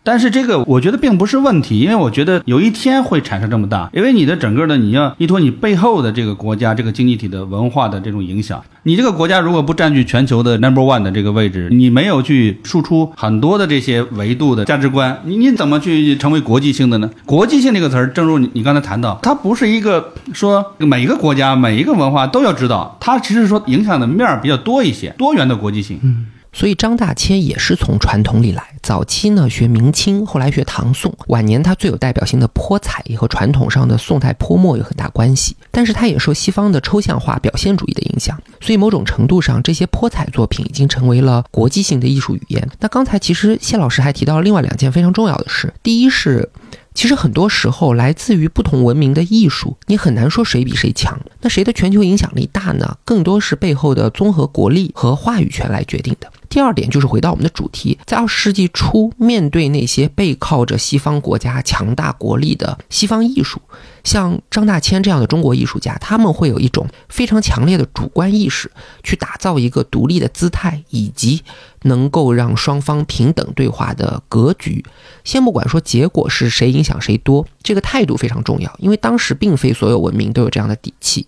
但是这个我觉得并不是问题，因为我觉得有一天会产生这么大，因为你的整个的你要依托你背后的这个国家这个经济体的文化的这种影响，你这个国家如果不占据全球的 number one 的这个位置，你没有去输出很多的这些维度的价值观，你你怎么去成为国际性的呢？国际性这个词儿，正如你你刚才谈到，它不是一个说每一个国家每一个文化都要知道，它其实说影响的面儿比较多一些，多元的国际性。嗯。所以张大千也是从传统里来，早期呢学明清，后来学唐宋，晚年他最有代表性的泼彩也和传统上的宋代泼墨有很大关系。但是他也受西方的抽象化表现主义的影响，所以某种程度上这些泼彩作品已经成为了国际性的艺术语言。那刚才其实谢老师还提到了另外两件非常重要的事，第一是。其实很多时候，来自于不同文明的艺术，你很难说谁比谁强。那谁的全球影响力大呢？更多是背后的综合国力和话语权来决定的。第二点就是回到我们的主题，在二十世纪初，面对那些背靠着西方国家强大国力的西方艺术，像张大千这样的中国艺术家，他们会有一种非常强烈的主观意识，去打造一个独立的姿态，以及能够让双方平等对话的格局。先不管说结果是谁影响谁多，这个态度非常重要，因为当时并非所有文明都有这样的底气。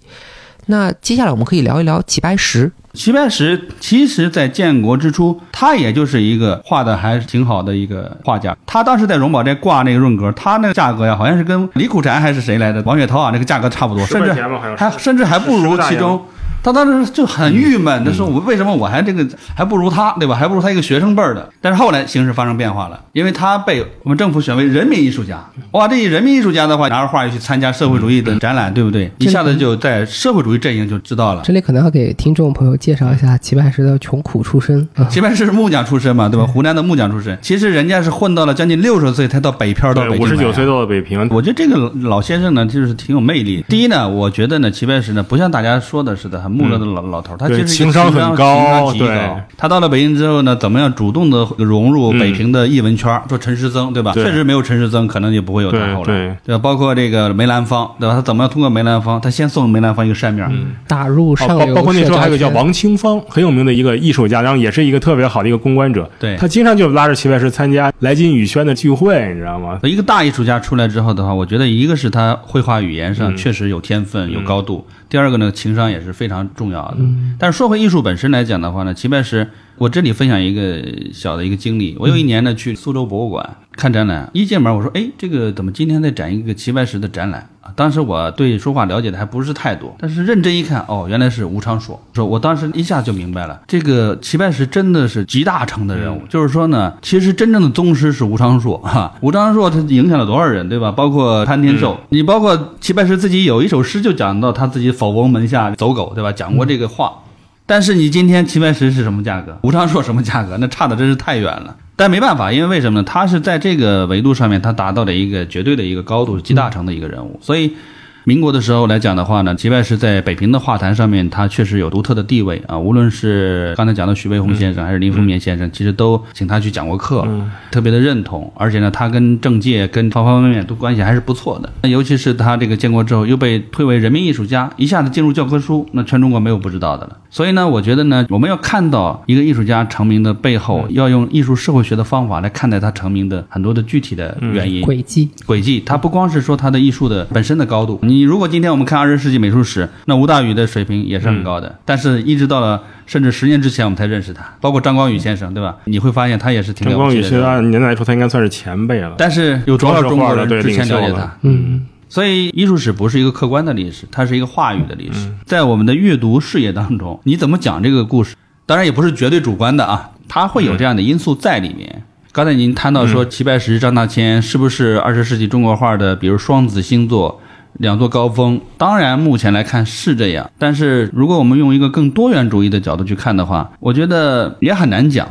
那接下来我们可以聊一聊齐白石。齐白石其实，在建国之初，他也就是一个画的还是挺好的一个画家。他当时在荣宝斋挂那个润格，他那个价格呀，好像是跟李苦禅还是谁来的王雪涛啊，那个价格差不多，甚至还甚至还不如其中。他当时就很郁闷，他说：“我为什么我还这个还不如他，对吧？还不如他一个学生辈儿的。”但是后来形势发生变化了，因为他被我们政府选为人民艺术家。哇，这一人民艺术家的话，拿着画又去参加社会主义的展览，对不对？一下子就在社会主义阵营就知道了。这里可能要给听众朋友介绍一下齐白石的穷苦出身。齐白石是木匠出身嘛，对吧？湖南的木匠出身。其实人家是混到了将近六十岁才到北漂到北京。五十九岁到了北平。我觉得这个老先生呢，就是挺有魅力。第一呢，我觉得呢，齐白石呢，不像大家说的似的很木讷的老老头。他其实情商很高，对。他到了北京之后呢，怎么样主动的融入北平的艺文圈？说陈师曾，对吧？确实没有陈师曾，可能就不会有他后来，对吧？包括这个梅兰芳，对吧？他怎么样通过梅兰芳？他先送梅兰芳一个扇面，打入上流。包括那时候还有个叫王清芳，很有名的一个艺术家，然后也是一个特别好的一个公关者。对，他经常就拉着齐白石参加来金宇轩的聚会，你知道吗？一个大艺术家出来之后的话，我觉得一个是他绘画语言上确实有天分，有高度。第二个呢，情商也是非常重要的。但是说回艺术本身来讲的话呢，齐白石，我这里分享一个小的一个经历。我有一年呢去苏州博物馆看展览，一进门我说：“哎，这个怎么今天在展一个齐白石的展览啊？”当时我对书画了解的还不是太多，但是认真一看，哦，原来是吴昌硕。说我当时一下就明白了，这个齐白石真的是集大成的人物。就是说呢，其实真正的宗师是吴昌硕 哈。吴昌硕他影响了多少人，对吧？包括潘天寿，你包括齐白石自己有一首诗就讲到他自己否翁门下走狗，对吧？讲过这个话。但是你今天齐白石是什么价格？吴昌硕什么价格？那差的真是太远了。但没办法，因为为什么呢？他是在这个维度上面，他达到了一个绝对的一个高度，集大成的一个人物，所以。民国的时候来讲的话呢，齐白石在北平的画坛上面，他确实有独特的地位啊。无论是刚才讲的徐悲鸿先生，还是林风眠先生，其实都请他去讲过课，特别的认同。而且呢，他跟政界、跟方方面面都关系还是不错的。那尤其是他这个建国之后，又被推为人民艺术家，一下子进入教科书，那全中国没有不知道的了。所以呢，我觉得呢，我们要看到一个艺术家成名的背后，要用艺术社会学的方法来看待他成名的很多的具体的原因、轨迹、轨迹。他不光是说他的艺术的本身的高度，你。如果今天我们看二十世纪美术史，那吴大羽的水平也是很高的，但是一直到了甚至十年之前，我们才认识他。包括张光宇先生，对吧？你会发现他也是挺了不起的。张光宇其实按年代来说，他应该算是前辈了。但是有多少中国人之前了解他？嗯。所以艺术史不是一个客观的历史，它是一个话语的历史。在我们的阅读视野当中，你怎么讲这个故事？当然也不是绝对主观的啊，它会有这样的因素在里面。刚才您谈到说齐白石、张大千是不是二十世纪中国画的，比如双子星座？两座高峰，当然目前来看是这样，但是如果我们用一个更多元主义的角度去看的话，我觉得也很难讲。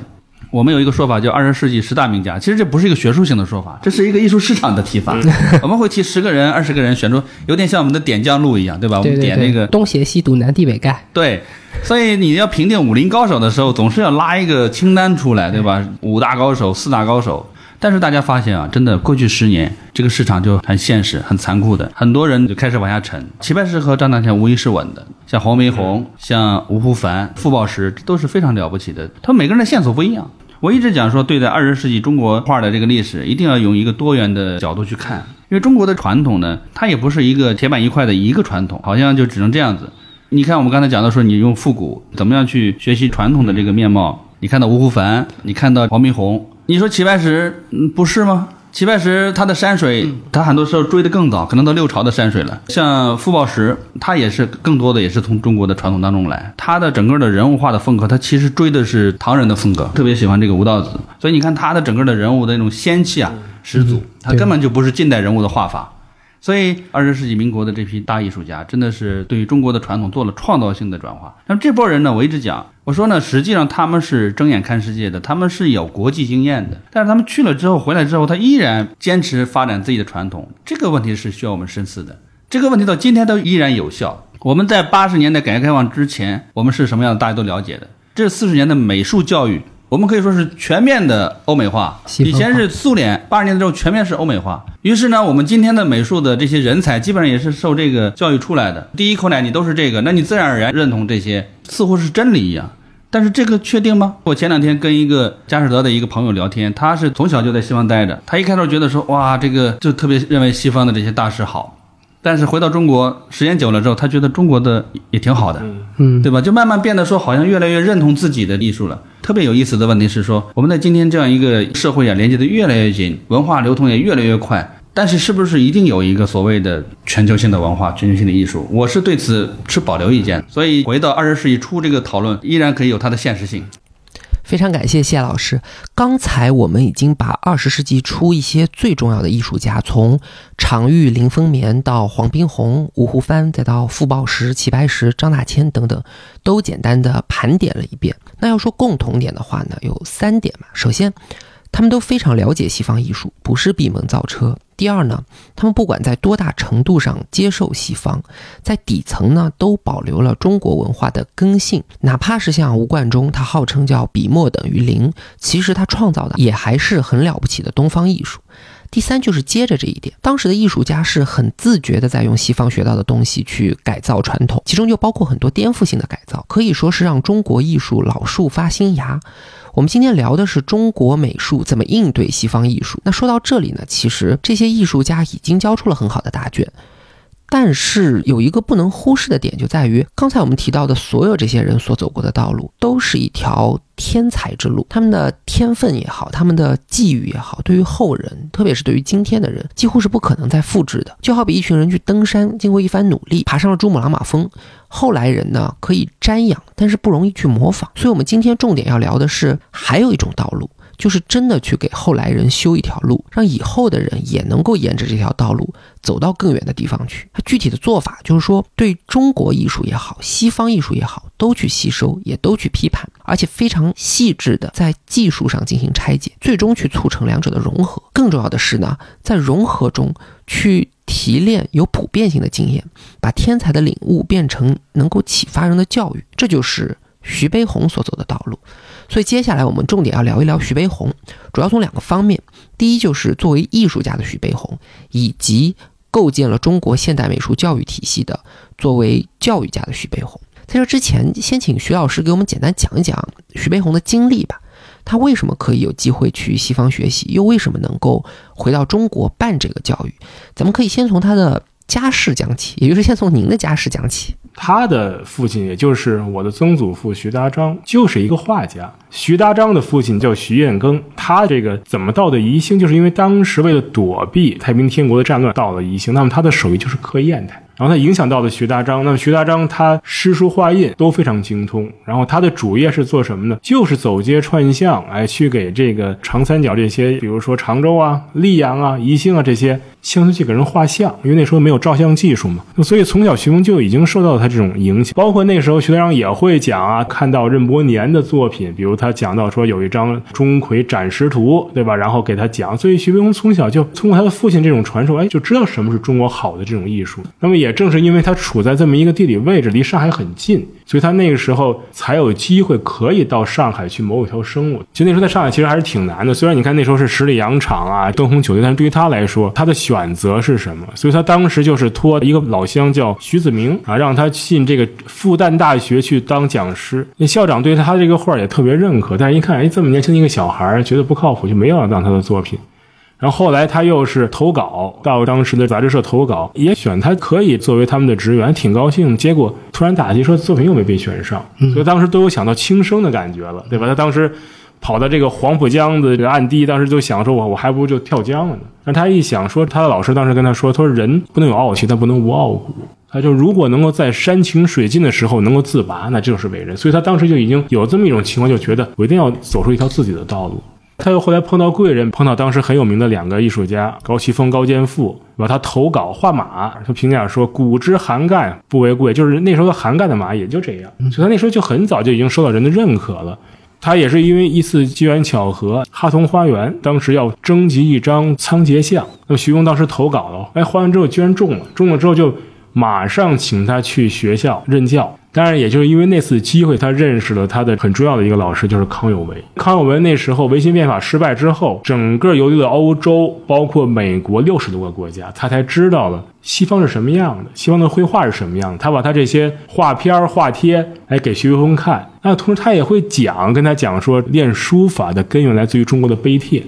我们有一个说法叫二十世纪十大名家，其实这不是一个学术性的说法，这是一个艺术市场的提法。我们会提十个人、二十个人选出，有点像我们的点将录一样，对吧？我们点那个东邪西毒南帝北丐。对，所以你要评定武林高手的时候，总是要拉一个清单出来，对吧？五大高手、四大高手。但是大家发现啊，真的过去十年这个市场就很现实、很残酷的，很多人就开始往下沉。齐白石和张大千无疑是稳的，像黄梅红、像吴湖帆、傅抱石都是非常了不起的。他们每个人的线索不一样。我一直讲说，对待二十世纪中国画的这个历史，一定要用一个多元的角度去看，因为中国的传统呢，它也不是一个铁板一块的一个传统，好像就只能这样子。你看我们刚才讲到说，你用复古怎么样去学习传统的这个面貌？你看到吴湖帆，你看到黄梅红。你说齐白石，嗯，不是吗？齐白石他的山水，他很多时候追得更早，可能到六朝的山水了。像傅抱石，他也是更多的也是从中国的传统当中来。他的整个的人物画的风格，他其实追的是唐人的风格，特别喜欢这个吴道子。所以你看他的整个的人物的那种仙气啊十足，他根本就不是近代人物的画法。所以，二十世纪民国的这批大艺术家，真的是对于中国的传统做了创造性的转化。那么这波人呢，我一直讲，我说呢，实际上他们是睁眼看世界的，他们是有国际经验的。但是他们去了之后，回来之后，他依然坚持发展自己的传统。这个问题是需要我们深思的。这个问题到今天都依然有效。我们在八十年代改革开放之前，我们是什么样的，大家都了解的。这四十年的美术教育。我们可以说是全面的欧美化，以前是苏联，八十年代之后全面是欧美化。于是呢，我们今天的美术的这些人才，基本上也是受这个教育出来的。第一口奶你都是这个，那你自然而然认同这些，似乎是真理一样。但是这个确定吗？我前两天跟一个佳士得的一个朋友聊天，他是从小就在西方待着，他一开头觉得说，哇，这个就特别认为西方的这些大师好。但是回到中国时间久了之后，他觉得中国的也挺好的，嗯，对吧？就慢慢变得说，好像越来越认同自己的艺术了。特别有意思的问题是说，我们在今天这样一个社会啊，连接的越来越紧，文化流通也越来越快。但是，是不是一定有一个所谓的全球性的文化、全球性的艺术？我是对此持保留意见。所以，回到二十世纪初这个讨论，依然可以有它的现实性。非常感谢谢老师。刚才我们已经把二十世纪初一些最重要的艺术家，从常玉、林风眠到黄宾虹、吴湖帆，再到傅抱石、齐白石、张大千等等，都简单的盘点了一遍。那要说共同点的话呢，有三点嘛。首先，他们都非常了解西方艺术，不是闭门造车。第二呢，他们不管在多大程度上接受西方，在底层呢都保留了中国文化的根性。哪怕是像吴冠中，他号称叫笔墨等于零，其实他创造的也还是很了不起的东方艺术。第三就是接着这一点，当时的艺术家是很自觉的在用西方学到的东西去改造传统，其中就包括很多颠覆性的改造，可以说是让中国艺术老树发新芽。我们今天聊的是中国美术怎么应对西方艺术。那说到这里呢，其实这些艺术家已经交出了很好的答卷。但是有一个不能忽视的点，就在于刚才我们提到的所有这些人所走过的道路，都是一条天才之路。他们的天分也好，他们的际遇也好，对于后人，特别是对于今天的人，几乎是不可能再复制的。就好比一群人去登山，经过一番努力，爬上了珠穆朗玛峰，后来人呢可以瞻仰，但是不容易去模仿。所以，我们今天重点要聊的是，还有一种道路。就是真的去给后来人修一条路，让以后的人也能够沿着这条道路走到更远的地方去。它具体的做法就是说，对中国艺术也好，西方艺术也好，都去吸收，也都去批判，而且非常细致的在技术上进行拆解，最终去促成两者的融合。更重要的是呢，在融合中去提炼有普遍性的经验，把天才的领悟变成能够启发人的教育。这就是徐悲鸿所走的道路。所以接下来我们重点要聊一聊徐悲鸿，主要从两个方面。第一就是作为艺术家的徐悲鸿，以及构建了中国现代美术教育体系的作为教育家的徐悲鸿。在这之前，先请徐老师给我们简单讲一讲徐悲鸿的经历吧。他为什么可以有机会去西方学习，又为什么能够回到中国办这个教育？咱们可以先从他的家世讲起，也就是先从您的家世讲起。他的父亲，也就是我的曾祖父徐达章，就是一个画家。徐达章的父亲叫徐彦庚，他这个怎么到的宜兴，就是因为当时为了躲避太平天国的战乱，到了宜兴。那么他的手艺就是刻砚台。然后他影响到了徐大章，那么徐大章他诗书画印都非常精通。然后他的主业是做什么呢？就是走街串巷，哎，去给这个长三角这些，比如说常州啊、溧阳啊、宜兴啊这些乡村去给人画像，因为那时候没有照相技术嘛。所以从小徐峰就已经受到他这种影响。包括那时候徐大章也会讲啊，看到任伯年的作品，比如他讲到说有一张钟馗斩石图，对吧？然后给他讲。所以徐悲鸿从小就通过他的父亲这种传授，哎，就知道什么是中国好的这种艺术。那么也。也正是因为他处在这么一个地理位置，离上海很近，所以他那个时候才有机会可以到上海去谋一条生路。其实那时候在上海其实还是挺难的，虽然你看那时候是十里洋场啊、灯红酒绿，但是对于他来说，他的选择是什么？所以他当时就是托一个老乡叫徐子明啊，让他进这个复旦大学去当讲师。那校长对他这个画也特别认可，但是一看，哎，这么年轻的一个小孩，觉得不靠谱，就没有让他的作品。然后后来他又是投稿到当时的杂志社投稿，也选他可以作为他们的职员，挺高兴。结果突然打击说作品又没被选上，所以当时都有想到轻生的感觉了，对吧？他当时跑到这个黄浦江的这个岸堤，当时就想说，我我还不如就跳江了呢。但他一想说，他的老师当时跟他说，他说人不能有傲气，但不能无傲骨。他就如果能够在山穷水尽的时候能够自拔，那就是伟人。所以他当时就已经有这么一种情况，就觉得我一定要走出一条自己的道路。他又后来碰到贵人，碰到当时很有名的两个艺术家高奇峰、高剑父，把他投稿画马，他评价说：“古之韩干不为贵。”就是那时候的韩干的马也就这样，所以他那时候就很早就已经受到人的认可了。他也是因为一次机缘巧合，哈同花园当时要征集一张仓颉像，那么徐峰当时投稿了，哎，画完之后居然中了，中了之后就马上请他去学校任教。当然，也就是因为那次机会，他认识了他的很重要的一个老师，就是康有为。康有为那时候维新变法失败之后，整个游历了欧洲，包括美国六十多个国家，他才知道了西方是什么样的，西方的绘画是什么样的。他把他这些画片、画贴来给徐悲鸿看，那同时他也会讲，跟他讲说，练书法的根源来自于中国的碑帖。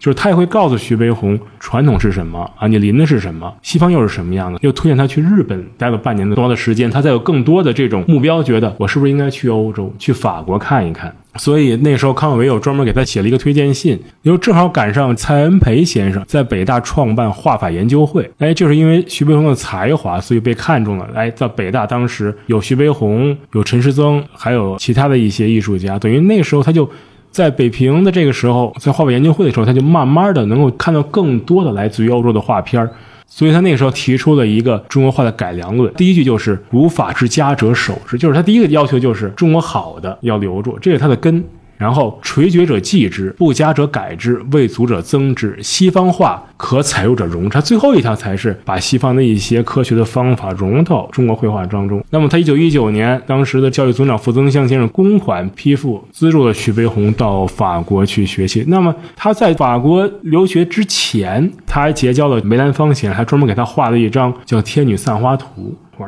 就是他也会告诉徐悲鸿传统是什么啊，你临的是什么，西方又是什么样的，又推荐他去日本待了半年多的时间，他才有更多的这种目标，觉得我是不是应该去欧洲，去法国看一看。所以那时候康有为有专门给他写了一个推荐信，又正好赶上蔡恩培先生在北大创办画法研究会，哎，就是因为徐悲鸿的才华，所以被看中了。哎，在北大当时有徐悲鸿，有陈师曾，还有其他的一些艺术家，等于那时候他就。在北平的这个时候，在画委研究会的时候，他就慢慢的能够看到更多的来自于欧洲的画片所以他那个时候提出了一个中国画的改良论。第一句就是“古法之佳者守之”，就是他第一个要求就是中国好的要留住，这是他的根。然后垂绝者继之，不佳者改之，未足者增之。西方画可采入者融之。最后一条才是把西方的一些科学的方法融到中国绘画当中。那么他一九一九年，当时的教育总长傅增湘先生公款批复资助了徐悲鸿到法国去学习。那么他在法国留学之前，他还结交了梅兰芳先生，还专门给他画了一张叫《天女散花图》。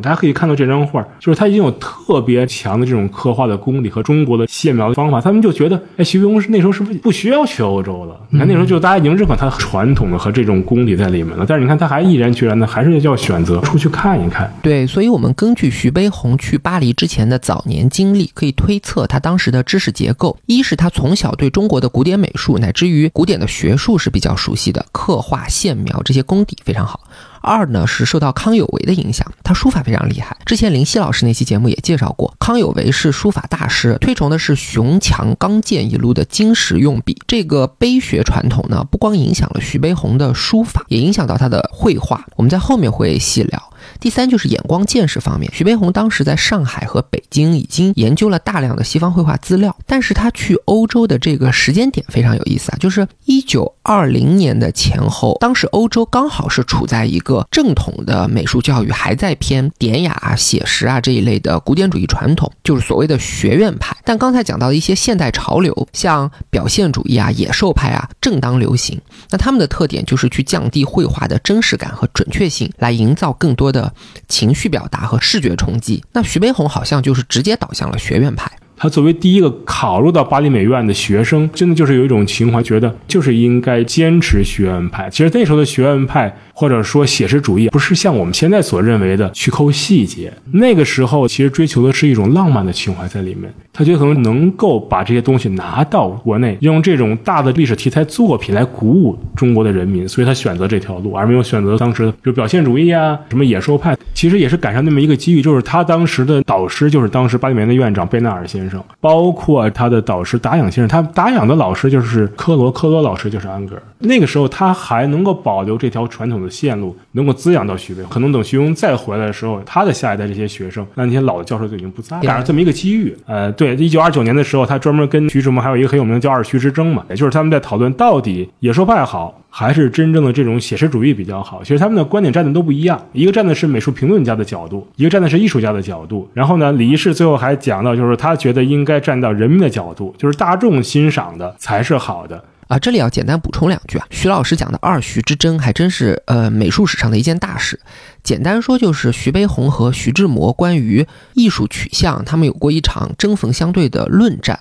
大家可以看到这张画，就是他已经有特别强的这种刻画的功底和中国的线描的方法，他们就觉得，哎，徐悲鸿是那时候是不是不需要去欧洲了？你看那时候就大家已经认可他的传统的和这种功底在里面了，但是你看他还毅然决然的还是要选择出去看一看。对，所以我们根据徐悲鸿去巴黎之前的早年经历，可以推测他当时的知识结构：一是他从小对中国的古典美术乃至于古典的学术是比较熟悉的，刻画、线描这些功底非常好。二呢是受到康有为的影响，他书法非常厉害。之前林夕老师那期节目也介绍过，康有为是书法大师，推崇的是雄强刚健一路的金石用笔。这个碑学传统呢，不光影响了徐悲鸿的书法，也影响到他的绘画。我们在后面会细聊。第三就是眼光见识方面，徐悲鸿当时在上海和北京已经研究了大量的西方绘画资料，但是他去欧洲的这个时间点非常有意思啊，就是一九二零年的前后，当时欧洲刚好是处在一个正统的美术教育还在偏典雅啊、写实啊这一类的古典主义传统，就是所谓的学院派。但刚才讲到的一些现代潮流，像表现主义啊、野兽派啊，正当流行。那他们的特点就是去降低绘画的真实感和准确性，来营造更多的。情绪表达和视觉冲击，那徐悲鸿好像就是直接导向了学院派。他作为第一个考入到巴黎美院的学生，真的就是有一种情怀，觉得就是应该坚持学院派。其实那时候的学院派。或者说写实主义不是像我们现在所认为的去抠细节，那个时候其实追求的是一种浪漫的情怀在里面。他觉得可能能够把这些东西拿到国内，用这种大的历史题材作品来鼓舞中国的人民，所以他选择这条路，而没有选择当时比如表现主义啊，什么野兽派。其实也是赶上那么一个机遇，就是他当时的导师就是当时巴黎美院的院长贝纳尔先生，包括他的导师达仰先生，他达仰的老师就是科罗，科罗老师就是安格尔。那个时候他还能够保留这条传统的。线路能够滋养到徐悲鸿，可能等徐悲鸿再回来的时候，他的下一代这些学生，那那些老的教授就已经不在了，赶上这么一个机遇。呃，对，一九二九年的时候，他专门跟徐志摩还有一个很有名的叫二徐之争嘛，也就是他们在讨论到底野兽派好还是真正的这种写实主义比较好。其实他们的观点站的都不一样，一个站的是美术评论家的角度，一个站的是艺术家的角度。然后呢，李一世最后还讲到，就是他觉得应该站到人民的角度，就是大众欣赏的才是好的。啊，这里要简单补充两句啊，徐老师讲的二徐之争还真是呃美术史上的一件大事。简单说就是徐悲鸿和徐志摩关于艺术取向，他们有过一场针锋相对的论战。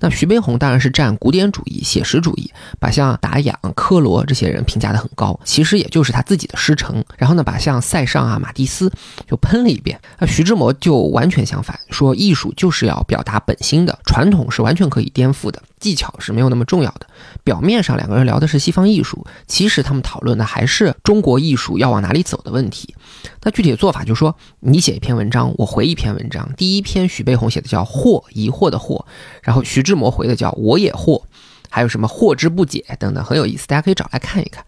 那徐悲鸿当然是站古典主义、写实主义，把像达仰、科罗这些人评价的很高，其实也就是他自己的师承。然后呢，把像塞尚啊、马蒂斯就喷了一遍。那徐志摩就完全相反，说艺术就是要表达本心的，传统是完全可以颠覆的，技巧是没有那么重要的。表面上两个人聊的是西方艺术，其实他们讨论的还是中国艺术要往哪里走的问题。那具体的做法就是说，你写一篇文章，我回一篇文章。第一篇徐悲鸿写的叫“惑”，疑惑的“惑”，然后徐志摩回的叫“我也惑”，还有什么“惑之不解”等等，很有意思，大家可以找来看一看。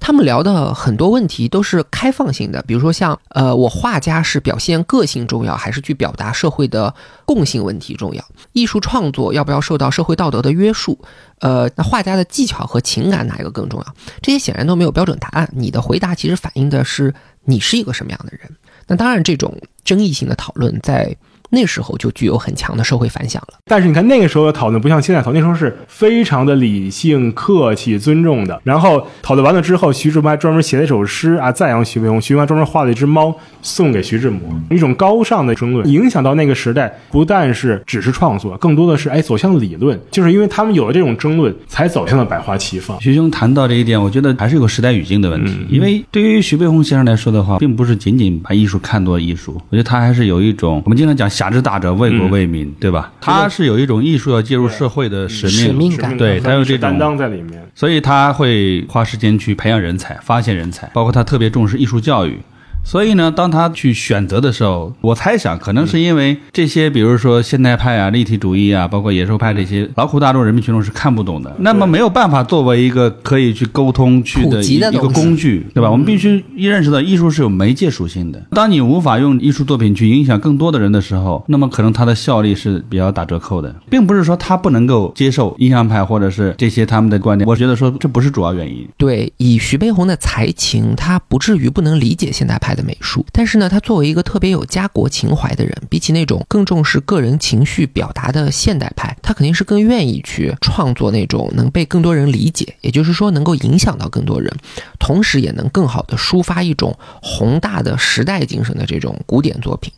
他们聊的很多问题都是开放性的，比如说像呃，我画家是表现个性重要，还是去表达社会的共性问题重要？艺术创作要不要受到社会道德的约束？呃，那画家的技巧和情感哪一个更重要？这些显然都没有标准答案。你的回答其实反映的是。你是一个什么样的人？那当然，这种争议性的讨论在。那时候就具有很强的社会反响了。但是你看那个时候的讨论不像现在讨论，那时候是非常的理性、客气、尊重的。然后讨论完了之后，徐志摩还专门写了一首诗啊，赞扬徐悲鸿。徐悲鸿专门画了一只猫送给徐志摩，一种高尚的争论，影响到那个时代，不但是只是创作，更多的是哎走向理论。就是因为他们有了这种争论，才走向了百花齐放。徐兄谈到这一点，我觉得还是有个时代语境的问题。因为对于徐悲鸿先生来说的话，并不是仅仅把艺术看作艺术，我觉得他还是有一种我们经常讲。侠之大者，为国为民，对吧？他是有一种艺术要介入社会的使命、使命感，对他有这种担当在里面，所以他会花时间去培养人才、发现人才，包括他特别重视艺术教育。所以呢，当他去选择的时候，我猜想可能是因为这些，比如说现代派啊、立体主义啊，包括野兽派这些，劳苦大众人民群众是看不懂的。那么没有办法作为一个可以去沟通去的一个工具，对吧？我们必须认识到艺术是有媒介属性的。当你无法用艺术作品去影响更多的人的时候，那么可能它的效力是比较打折扣的，并不是说他不能够接受印象派或者是这些他们的观点。我觉得说这不是主要原因。对，以徐悲鸿的才情，他不至于不能理解现代派。的美术。但是呢，他作为一个特别有家国情怀的人，比起那种更重视个人情绪表达的现代派，他肯定是更愿意去创作那种能被更多人理解，也就是说能够影响到更多人，同时也能更好的抒发一种宏大的时代精神的这种古典作品。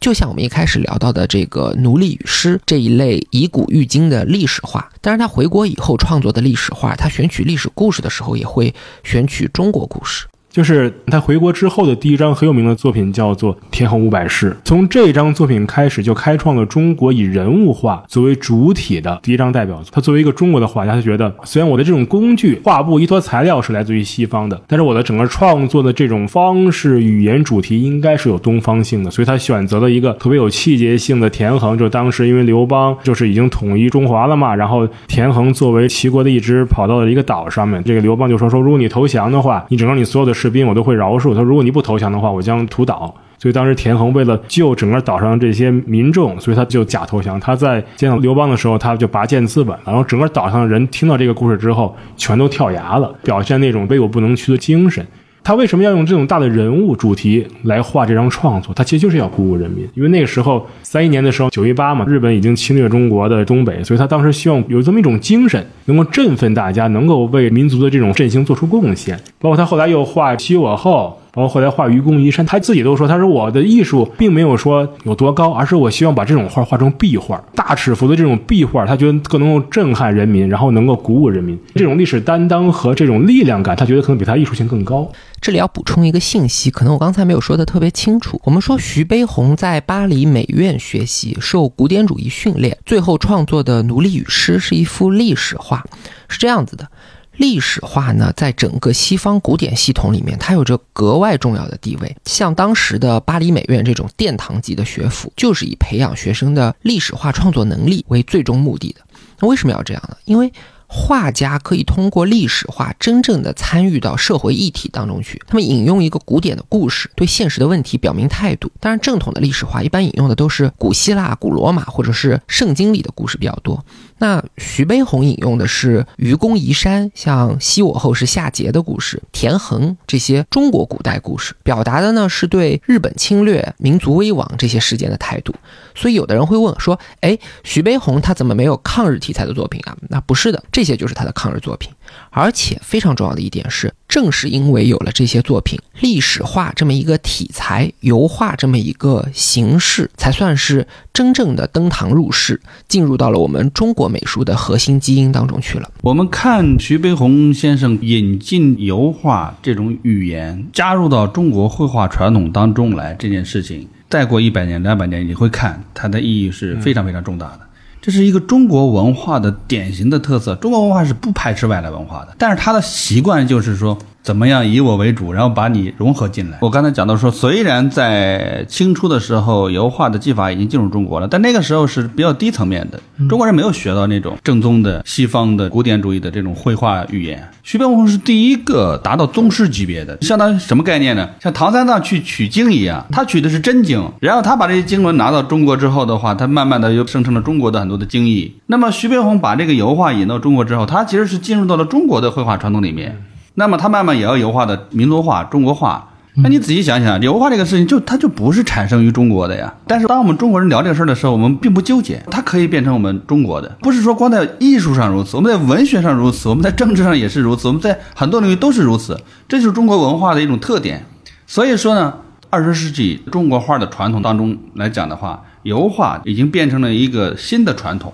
就像我们一开始聊到的这个《奴隶与诗》这一类以古喻今的历史画，当然他回国以后创作的历史画，他选取历史故事的时候也会选取中国故事。就是他回国之后的第一张很有名的作品，叫做《天横五百世》。从这张作品开始，就开创了中国以人物画作为主体的第一张代表作。他作为一个中国的画家，他觉得虽然我的这种工具、画布、依托材料是来自于西方的，但是我的整个创作的这种方式、语言、主题应该是有东方性的。所以他选择了一个特别有气节性的田横。就当时因为刘邦就是已经统一中华了嘛，然后田横作为齐国的一支，跑到了一个岛上面。这个刘邦就说：“说如果你投降的话，你整个你所有的。”士兵我都会饶恕他。如果你不投降的话，我将屠岛。所以当时田横为了救整个岛上这些民众，所以他就假投降。他在见到刘邦的时候，他就拔剑自刎。然后整个岛上的人听到这个故事之后，全都跳崖了，表现那种威武不能屈的精神。他为什么要用这种大的人物主题来画这张创作？他其实就是要鼓舞人民，因为那个时候三一年的时候九一八嘛，日本已经侵略中国的东北，所以他当时希望有这么一种精神，能够振奋大家，能够为民族的这种振兴做出贡献。包括他后来又画西我后。包括后来画愚公移山，他自己都说：“他说我的艺术并没有说有多高，而是我希望把这种画画成壁画，大尺幅的这种壁画，他觉得更能够震撼人民，然后能够鼓舞人民。这种历史担当和这种力量感，他觉得可能比他艺术性更高。”这里要补充一个信息，可能我刚才没有说的特别清楚。我们说徐悲鸿在巴黎美院学习，受古典主义训练，最后创作的《奴隶与诗》是一幅历史画，是这样子的。历史画呢，在整个西方古典系统里面，它有着格外重要的地位。像当时的巴黎美院这种殿堂级的学府，就是以培养学生的历史画创作能力为最终目的的。那为什么要这样呢？因为画家可以通过历史画真正的参与到社会议题当中去。他们引用一个古典的故事，对现实的问题表明态度。当然，正统的历史画一般引用的都是古希腊、古罗马或者是圣经里的故事比较多。那徐悲鸿引用的是愚公移山，像昔我后是夏桀的故事，田横这些中国古代故事，表达的呢是对日本侵略、民族危亡这些事件的态度。所以有的人会问说：“哎，徐悲鸿他怎么没有抗日题材的作品啊？”那不是的，这些就是他的抗日作品。而且非常重要的一点是，正是因为有了这些作品，历史画这么一个题材，油画这么一个形式，才算是真正的登堂入室，进入到了我们中国美术的核心基因当中去了。我们看徐悲鸿先生引进油画这种语言，加入到中国绘画传统当中来这件事情，再过一百年、两百年，你会看它的意义是非常非常重大的。这是一个中国文化的典型的特色。中国文化是不排斥外来文化的，但是他的习惯就是说。怎么样以我为主，然后把你融合进来？我刚才讲到说，虽然在清初的时候，油画的技法已经进入中国了，但那个时候是比较低层面的，中国人没有学到那种正宗的西方的古典主义的这种绘画语言。徐悲鸿是第一个达到宗师级别的，相当于什么概念呢？像唐三藏去取经一样，他取的是真经，然后他把这些经文拿到中国之后的话，他慢慢的又生成了中国的很多的经义。那么徐悲鸿把这个油画引到中国之后，他其实是进入到了中国的绘画传统里面。那么他慢慢也要油画的民族化、中国化。那你仔细想想，油画这个事情就它就不是产生于中国的呀。但是当我们中国人聊这个事儿的时候，我们并不纠结，它可以变成我们中国的。不是说光在艺术上如此，我们在文学上如此，我们在政治上也是如此，我们在很多领域都是如此。这就是中国文化的一种特点。所以说呢，二十世纪中国画的传统当中来讲的话，油画已经变成了一个新的传统。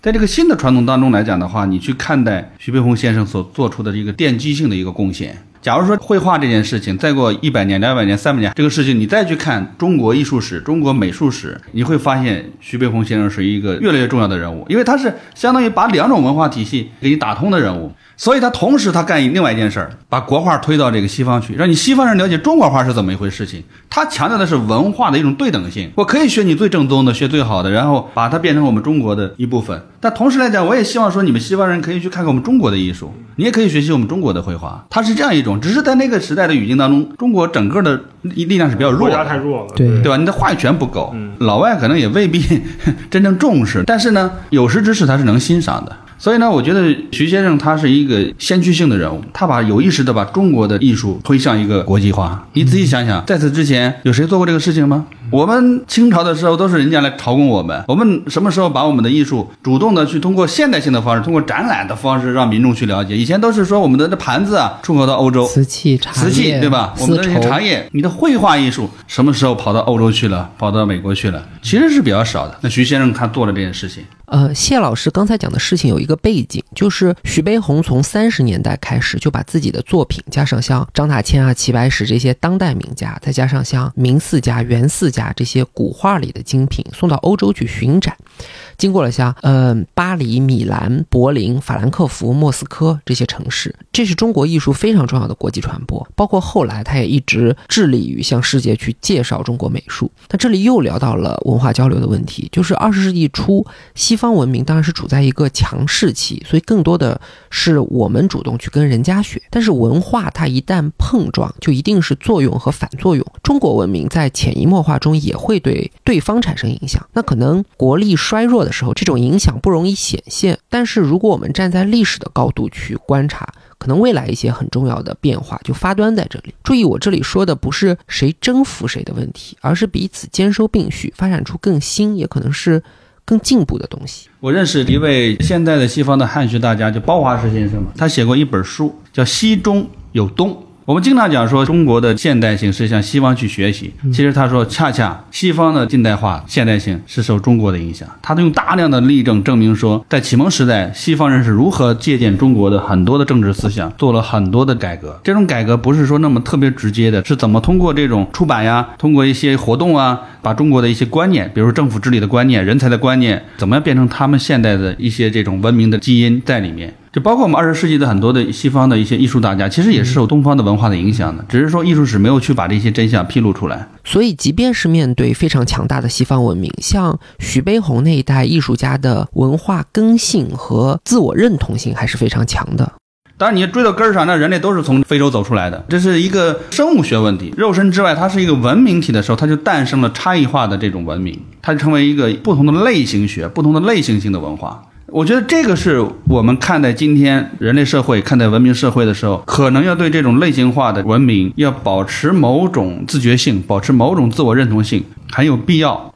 在这个新的传统当中来讲的话，你去看待徐悲鸿先生所做出的这个奠基性的一个贡献。假如说绘画这件事情再过一百年、两百年、三百年，这个事情你再去看中国艺术史、中国美术史，你会发现徐悲鸿先生是一个越来越重要的人物，因为他是相当于把两种文化体系给你打通的人物。所以他同时他干另外一件事儿，把国画推到这个西方去，让你西方人了解中国画是怎么一回事情。他强调的是文化的一种对等性，我可以学你最正宗的，学最好的，然后把它变成我们中国的一部分。但同时来讲，我也希望说你们西方人可以去看看我们中国的艺术，你也可以学习我们中国的绘画。它是这样一种，只是在那个时代的语境当中，中国整个的力量是比较弱，国家太弱了，对对吧？你的话语权不够，老外可能也未必真正重视。但是呢，有识之士他是能欣赏的。所以呢，我觉得徐先生他是一个先驱性的人物，他把有意识的把中国的艺术推向一个国际化。你仔细想想，在此之前有谁做过这个事情吗？我们清朝的时候都是人家来朝贡我们，我们什么时候把我们的艺术主动的去通过现代性的方式，通过展览的方式让民众去了解？以前都是说我们的这盘子啊出口到欧洲，瓷器、茶瓷器叶对吧？我们的这些茶叶，你的绘画艺术什么时候跑到欧洲去了，跑到美国去了？其实是比较少的。那徐先生他做了这件事情，呃，谢老师刚才讲的事情有一个背景，就是徐悲鸿从三十年代开始就把自己的作品，加上像张大千啊、齐白石这些当代名家，再加上像明四家、元四家这些古画里的精品，送到欧洲去巡展。经过了像呃巴黎、米兰、柏林、法兰克福、莫斯科这些城市，这是中国艺术非常重要的国际传播。包括后来他也一直致力于向世界去介绍中国美术。那这里又聊到了文化交流的问题，就是二十世纪初，西方文明当然是处在一个强势期，所以更多的是我们主动去跟人家学。但是文化它一旦碰撞，就一定是作用和反作用。中国文明在潜移默化中也会对对方产生影响。那可能国力衰弱的时候，这种影响不容易显现。但是如果我们站在历史的高度去观察，可能未来一些很重要的变化就发端在这里。注意，我这里说的不是谁征服谁的问题，而是彼此兼收并蓄，发展出更新，也可能是更进步的东西。我认识一位现代的西方的汉学大家，叫包华石先生嘛，他写过一本书叫《西中有东》。我们经常讲说中国的现代性是向西方去学习，其实他说恰恰西方的近代化现代性是受中国的影响。他用大量的例证证明说，在启蒙时代，西方人是如何借鉴中国的很多的政治思想，做了很多的改革。这种改革不是说那么特别直接的，是怎么通过这种出版呀，通过一些活动啊，把中国的一些观念，比如政府治理的观念、人才的观念，怎么样变成他们现代的一些这种文明的基因在里面。就包括我们二十世纪的很多的西方的一些艺术大家，其实也是受东方的文化的影响的，只是说艺术史没有去把这些真相披露出来。所以，即便是面对非常强大的西方文明，像徐悲鸿那一代艺术家的文化根性和自我认同性还是非常强的。当然，你追到根儿上，那人类都是从非洲走出来的，这是一个生物学问题。肉身之外，它是一个文明体的时候，它就诞生了差异化的这种文明，它就成为一个不同的类型学、不同的类型性的文化。我觉得这个是我们看待今天人类社会、看待文明社会的时候，可能要对这种类型化的文明要保持某种自觉性，保持某种自我认同性，很有必要。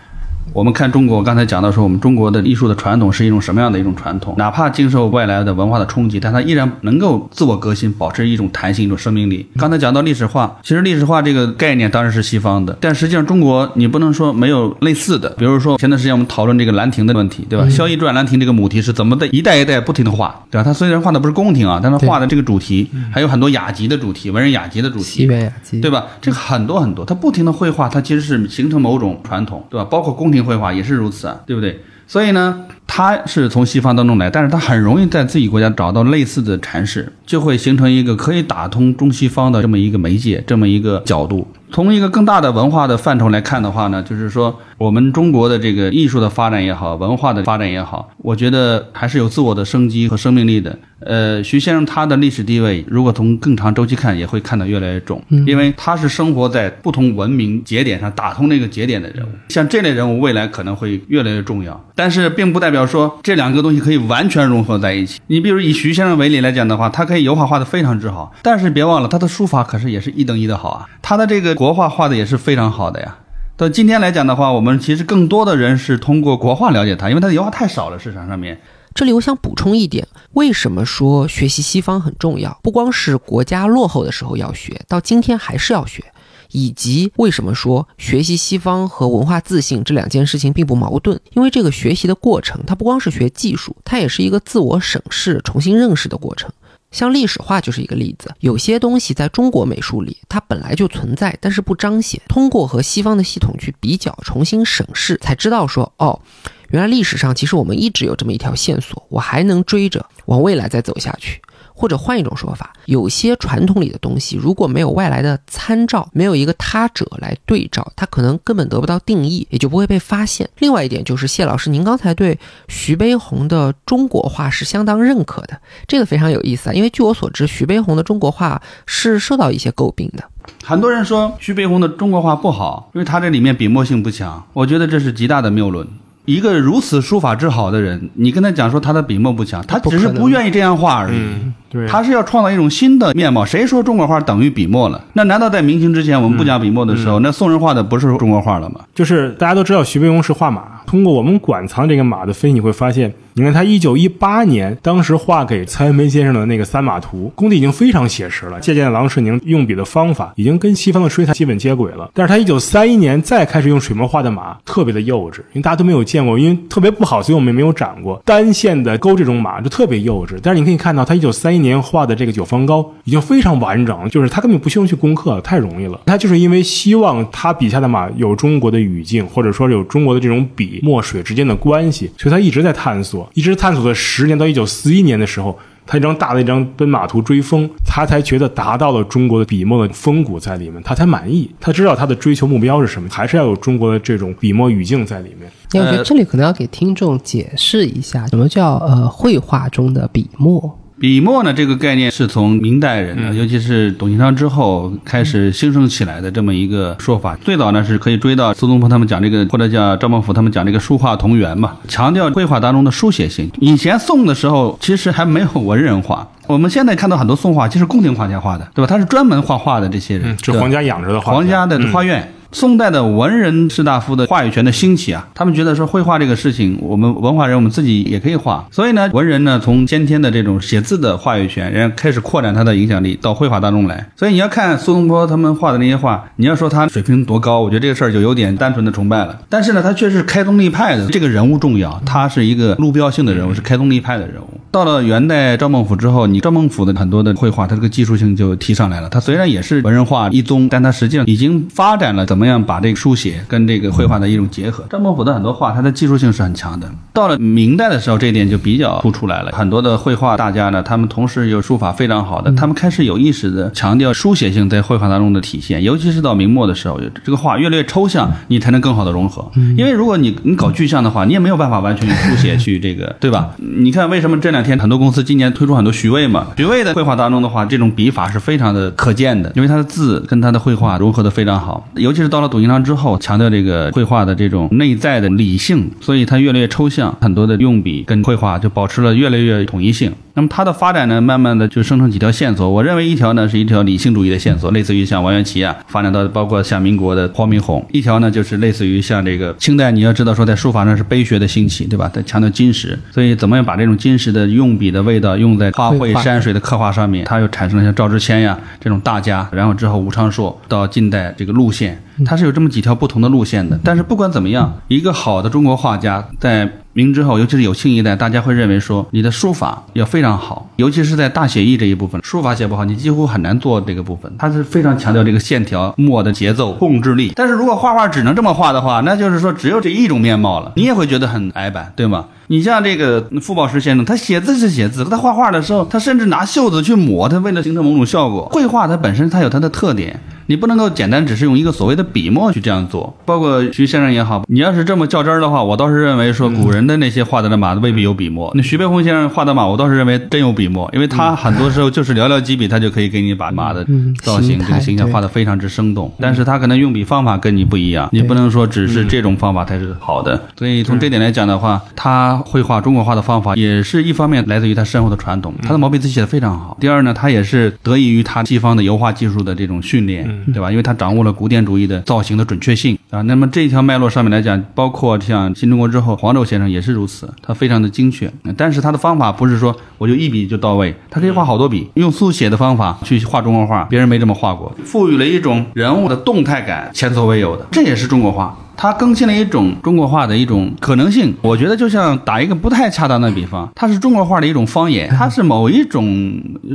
我们看中国，刚才讲到说，我们中国的艺术的传统是一种什么样的一种传统？哪怕经受外来的文化的冲击，但它依然能够自我革新，保持一种弹性、一种生命力。刚才讲到历史化，其实历史化这个概念当然是西方的，但实际上中国你不能说没有类似的。比如说前段时间我们讨论这个兰亭的问题，对吧？萧绎传兰亭这个母题是怎么的一代一代不停的画，对吧？它虽然画的不是宫廷啊，但它画的这个主题还有很多雅集的主题，文人雅集的主题，西园雅集，对吧？这个很多很多，它不停的绘画，它其实是形成某种传统，对吧？包括宫廷绘画也是如此啊，对不对？所以呢，他是从西方当中来，但是他很容易在自己国家找到类似的阐释，就会形成一个可以打通中西方的这么一个媒介，这么一个角度。从一个更大的文化的范畴来看的话呢，就是说我们中国的这个艺术的发展也好，文化的发展也好，我觉得还是有自我的生机和生命力的。呃，徐先生他的历史地位，如果从更长周期看，也会看得越来越重，因为他是生活在不同文明节点上打通那个节点的人物。像这类人物，未来可能会越来越重要，但是并不代表说这两个东西可以完全融合在一起。你比如以徐先生为例来讲的话，他可以油画画得非常之好，但是别忘了他的书法可是也是一等一的好啊，他的这个国画画的也是非常好的呀。到今天来讲的话，我们其实更多的人是通过国画了解他，因为他的油画太少了，市场上面。这里我想补充一点，为什么说学习西方很重要？不光是国家落后的时候要学，到今天还是要学。以及为什么说学习西方和文化自信这两件事情并不矛盾？因为这个学习的过程，它不光是学技术，它也是一个自我审视、重新认识的过程。像历史画就是一个例子，有些东西在中国美术里它本来就存在，但是不彰显。通过和西方的系统去比较、重新审视，才知道说哦，原来历史上其实我们一直有这么一条线索，我还能追着往未来再走下去。或者换一种说法，有些传统里的东西，如果没有外来的参照，没有一个他者来对照，它可能根本得不到定义，也就不会被发现。另外一点就是，谢老师，您刚才对徐悲鸿的中国画是相当认可的，这个非常有意思啊。因为据我所知，徐悲鸿的中国画是受到一些诟病的。很多人说徐悲鸿的中国画不好，因为他这里面笔墨性不强。我觉得这是极大的谬论。一个如此书法之好的人，你跟他讲说他的笔墨不强，他只是不愿意这样画而已。嗯，对，他是要创造一种新的面貌。谁说中国画等于笔墨了？那难道在明清之前我们不讲笔墨的时候，那宋人画的不是中国画了吗？就是大家都知道徐悲鸿是画马，通过我们馆藏这个马的分析，你会发现，你看他一九一八年当时画给蔡元培先生的那个三马图，工地已经非常写实了，借鉴了郎世宁用笔的方法，已经跟西方的水彩基本接轨了。但是他一九三一年再开始用水墨画的马，特别的幼稚，因为大家都没有见过，因为特别不好，所以我们也没有展过单线的勾这种马，就特别幼稚。但是你可以看到，他一九三一年画的这个九方高已经非常完整了，就是他根本不需要去攻克，太容易了。他就是因为希望他笔下的马有中国的语境，或者说有中国的这种笔墨水之间的关系，所以他一直在探索，一直探索了十年，到一九四一年的时候。他一张大的一张奔马图追风，他才觉得达到了中国的笔墨的风骨在里面，他才满意。他知道他的追求目标是什么，还是要有中国的这种笔墨语境在里面。那我觉得这里可能要给听众解释一下，什么叫呃绘画中的笔墨。笔墨呢，这个概念是从明代人呢，尤其是董其昌之后开始兴盛起来的这么一个说法。最早呢是可以追到苏东坡他们讲这个，或者叫赵孟頫他们讲这个书画同源嘛，强调绘画当中的书写性。以前宋的时候，其实还没有文人画。我们现在看到很多宋画，其实宫廷画家画的，对吧？他是专门画画的这些人，是皇家养着的画，皇家的画院。宋代的文人士大夫的话语权的兴起啊，他们觉得说绘画这个事情，我们文化人我们自己也可以画。所以呢，文人呢从先天的这种写字的话语权，然后开始扩展他的影响力到绘画当中来。所以你要看苏东坡他们画的那些画，你要说他水平多高，我觉得这个事儿就有点单纯的崇拜了。但是呢，他却是开宗立派的，这个人物重要，他是一个路标性的人物，是开宗立派的人物。到了元代赵孟頫之后，你赵孟頫的很多的绘画，他这个技术性就提上来了。他虽然也是文人画一宗，但他实际上已经发展了怎么样把这个书写。跟这个绘画的一种结合，张伯甫的很多画，它的技术性是很强的。到了明代的时候，这一点就比较突出来了。很多的绘画大家呢，他们同时有书法非常好的，他们开始有意识的强调书写性在绘画当中的体现。尤其是到明末的时候，这个画越来越抽象，你才能更好的融合。因为如果你你搞具象的话，你也没有办法完全用书写去这个，对吧？你看为什么这两天很多公司今年推出很多徐渭嘛？徐渭的绘画当中的话，这种笔法是非常的可见的，因为他的字跟他的绘画融合的非常好。尤其是到了董其昌之后。强调这个绘画的这种内在的理性，所以它越来越抽象，很多的用笔跟绘画就保持了越来越统一性。那么它的发展呢，慢慢的就生成几条线索。我认为一条呢是一条理性主义的线索，类似于像王元祁啊，发展到包括像民国的黄明宏；一条呢就是类似于像这个清代，你要知道说在书法上是碑学的兴起，对吧？它强调金石，所以怎么样把这种金石的用笔的味道用在花卉山水的刻画上面？它又产生了像赵之谦呀这种大家，然后之后吴昌硕到近代这个路线。它是有这么几条不同的路线的，但是不管怎么样，一个好的中国画家在明之后，尤其是有新一代，大家会认为说你的书法要非常好，尤其是在大写意这一部分，书法写不好，你几乎很难做这个部分。他是非常强调这个线条、墨的节奏、控制力。但是如果画画只能这么画的话，那就是说只有这一种面貌了，你也会觉得很矮板，对吗？你像这个傅抱石先生，他写字是写字，他画画的时候，他甚至拿袖子去抹，他为了形成某种效果。绘画它本身它有它的特点。你不能够简单只是用一个所谓的笔墨去这样做，包括徐先生也好，你要是这么较真儿的话，我倒是认为说古人的那些画的那马未必有笔墨。那徐悲鸿先生画的马，我倒是认为真有笔墨，因为他很多时候就是寥寥几笔，他就可以给你把马的造型、这个形象画的非常之生动。但是他可能用笔方法跟你不一样，你不能说只是这种方法才是好的。所以从这点来讲的话，他绘画中国画的方法也是一方面来自于他深厚的传统，他的毛笔字写的非常好。第二呢，他也是得益于他西方的油画技术的这种训练。对吧？因为他掌握了古典主义的造型的准确性啊。那么这一条脉络上面来讲，包括像新中国之后，黄胄先生也是如此，他非常的精确。但是他的方法不是说我就一笔就到位，他可以画好多笔，用速写的方法去画中国画，别人没这么画过，赋予了一种人物的动态感，前所未有的，这也是中国画。它更新了一种中国化的一种可能性，我觉得就像打一个不太恰当的比方，它是中国化的一种方言，它是某一种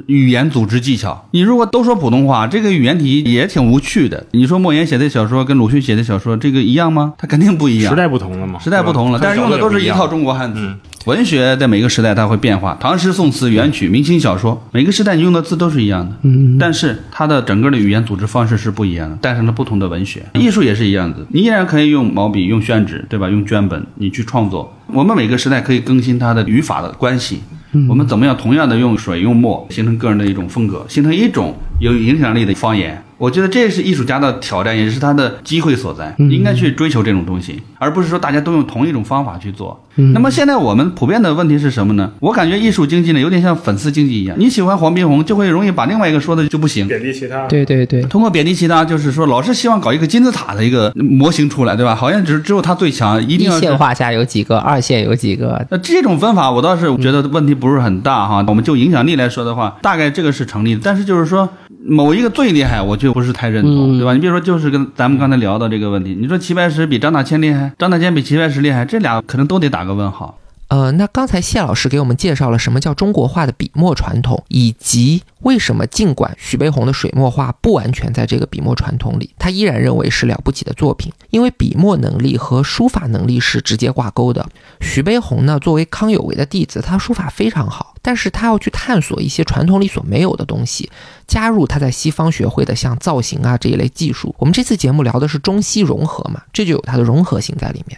语言组织技巧。你如果都说普通话，这个语言体也挺无趣的。你说莫言写的小说跟鲁迅写的小说这个一样吗？它肯定不一样，时代不同了嘛，时代不同了，但是用的都是一套中国汉字。文学在每个时代它会变化，唐诗宋词元曲明清小说，每个时代你用的字都是一样的，嗯，但是它的整个的语言组织方式是不一样的，诞生了不同的文学。艺术也是一样的，你依然可以用毛笔、用宣纸，对吧？用绢本，你去创作。我们每个时代可以更新它的语法的关系，我们怎么样同样的用水用墨形成个人的一种风格，形成一种有影响力的方言。我觉得这是艺术家的挑战，也是他的机会所在，应该去追求这种东西，而不是说大家都用同一种方法去做。那么现在我们普遍的问题是什么呢？我感觉艺术经济呢有点像粉丝经济一样，你喜欢黄宾虹，就会容易把另外一个说的就不行。贬低其他。对对对，通过贬低其他，就是说老是希望搞一个金字塔的一个模型出来，对吧？好像只只有他最强，一定要一线画下有几个，二线有几个，那这种分法，我倒是觉得问题不是很大哈。我们就影响力来说的话，大概这个是成立的。但是就是说，某一个最厉害，我就不是太认同，对吧？你比如说，就是跟咱们刚才聊的这个问题，你说齐白石比张大千厉害，张大千比齐白石厉害，这俩可能都得打个问号。呃，那刚才谢老师给我们介绍了什么叫中国画的笔墨传统，以及为什么尽管徐悲鸿的水墨画不完全在这个笔墨传统里，他依然认为是了不起的作品，因为笔墨能力和书法能力是直接挂钩的。徐悲鸿呢，作为康有为的弟子，他书法非常好，但是他要去探索一些传统里所没有的东西，加入他在西方学会的像造型啊这一类技术。我们这次节目聊的是中西融合嘛，这就有它的融合性在里面。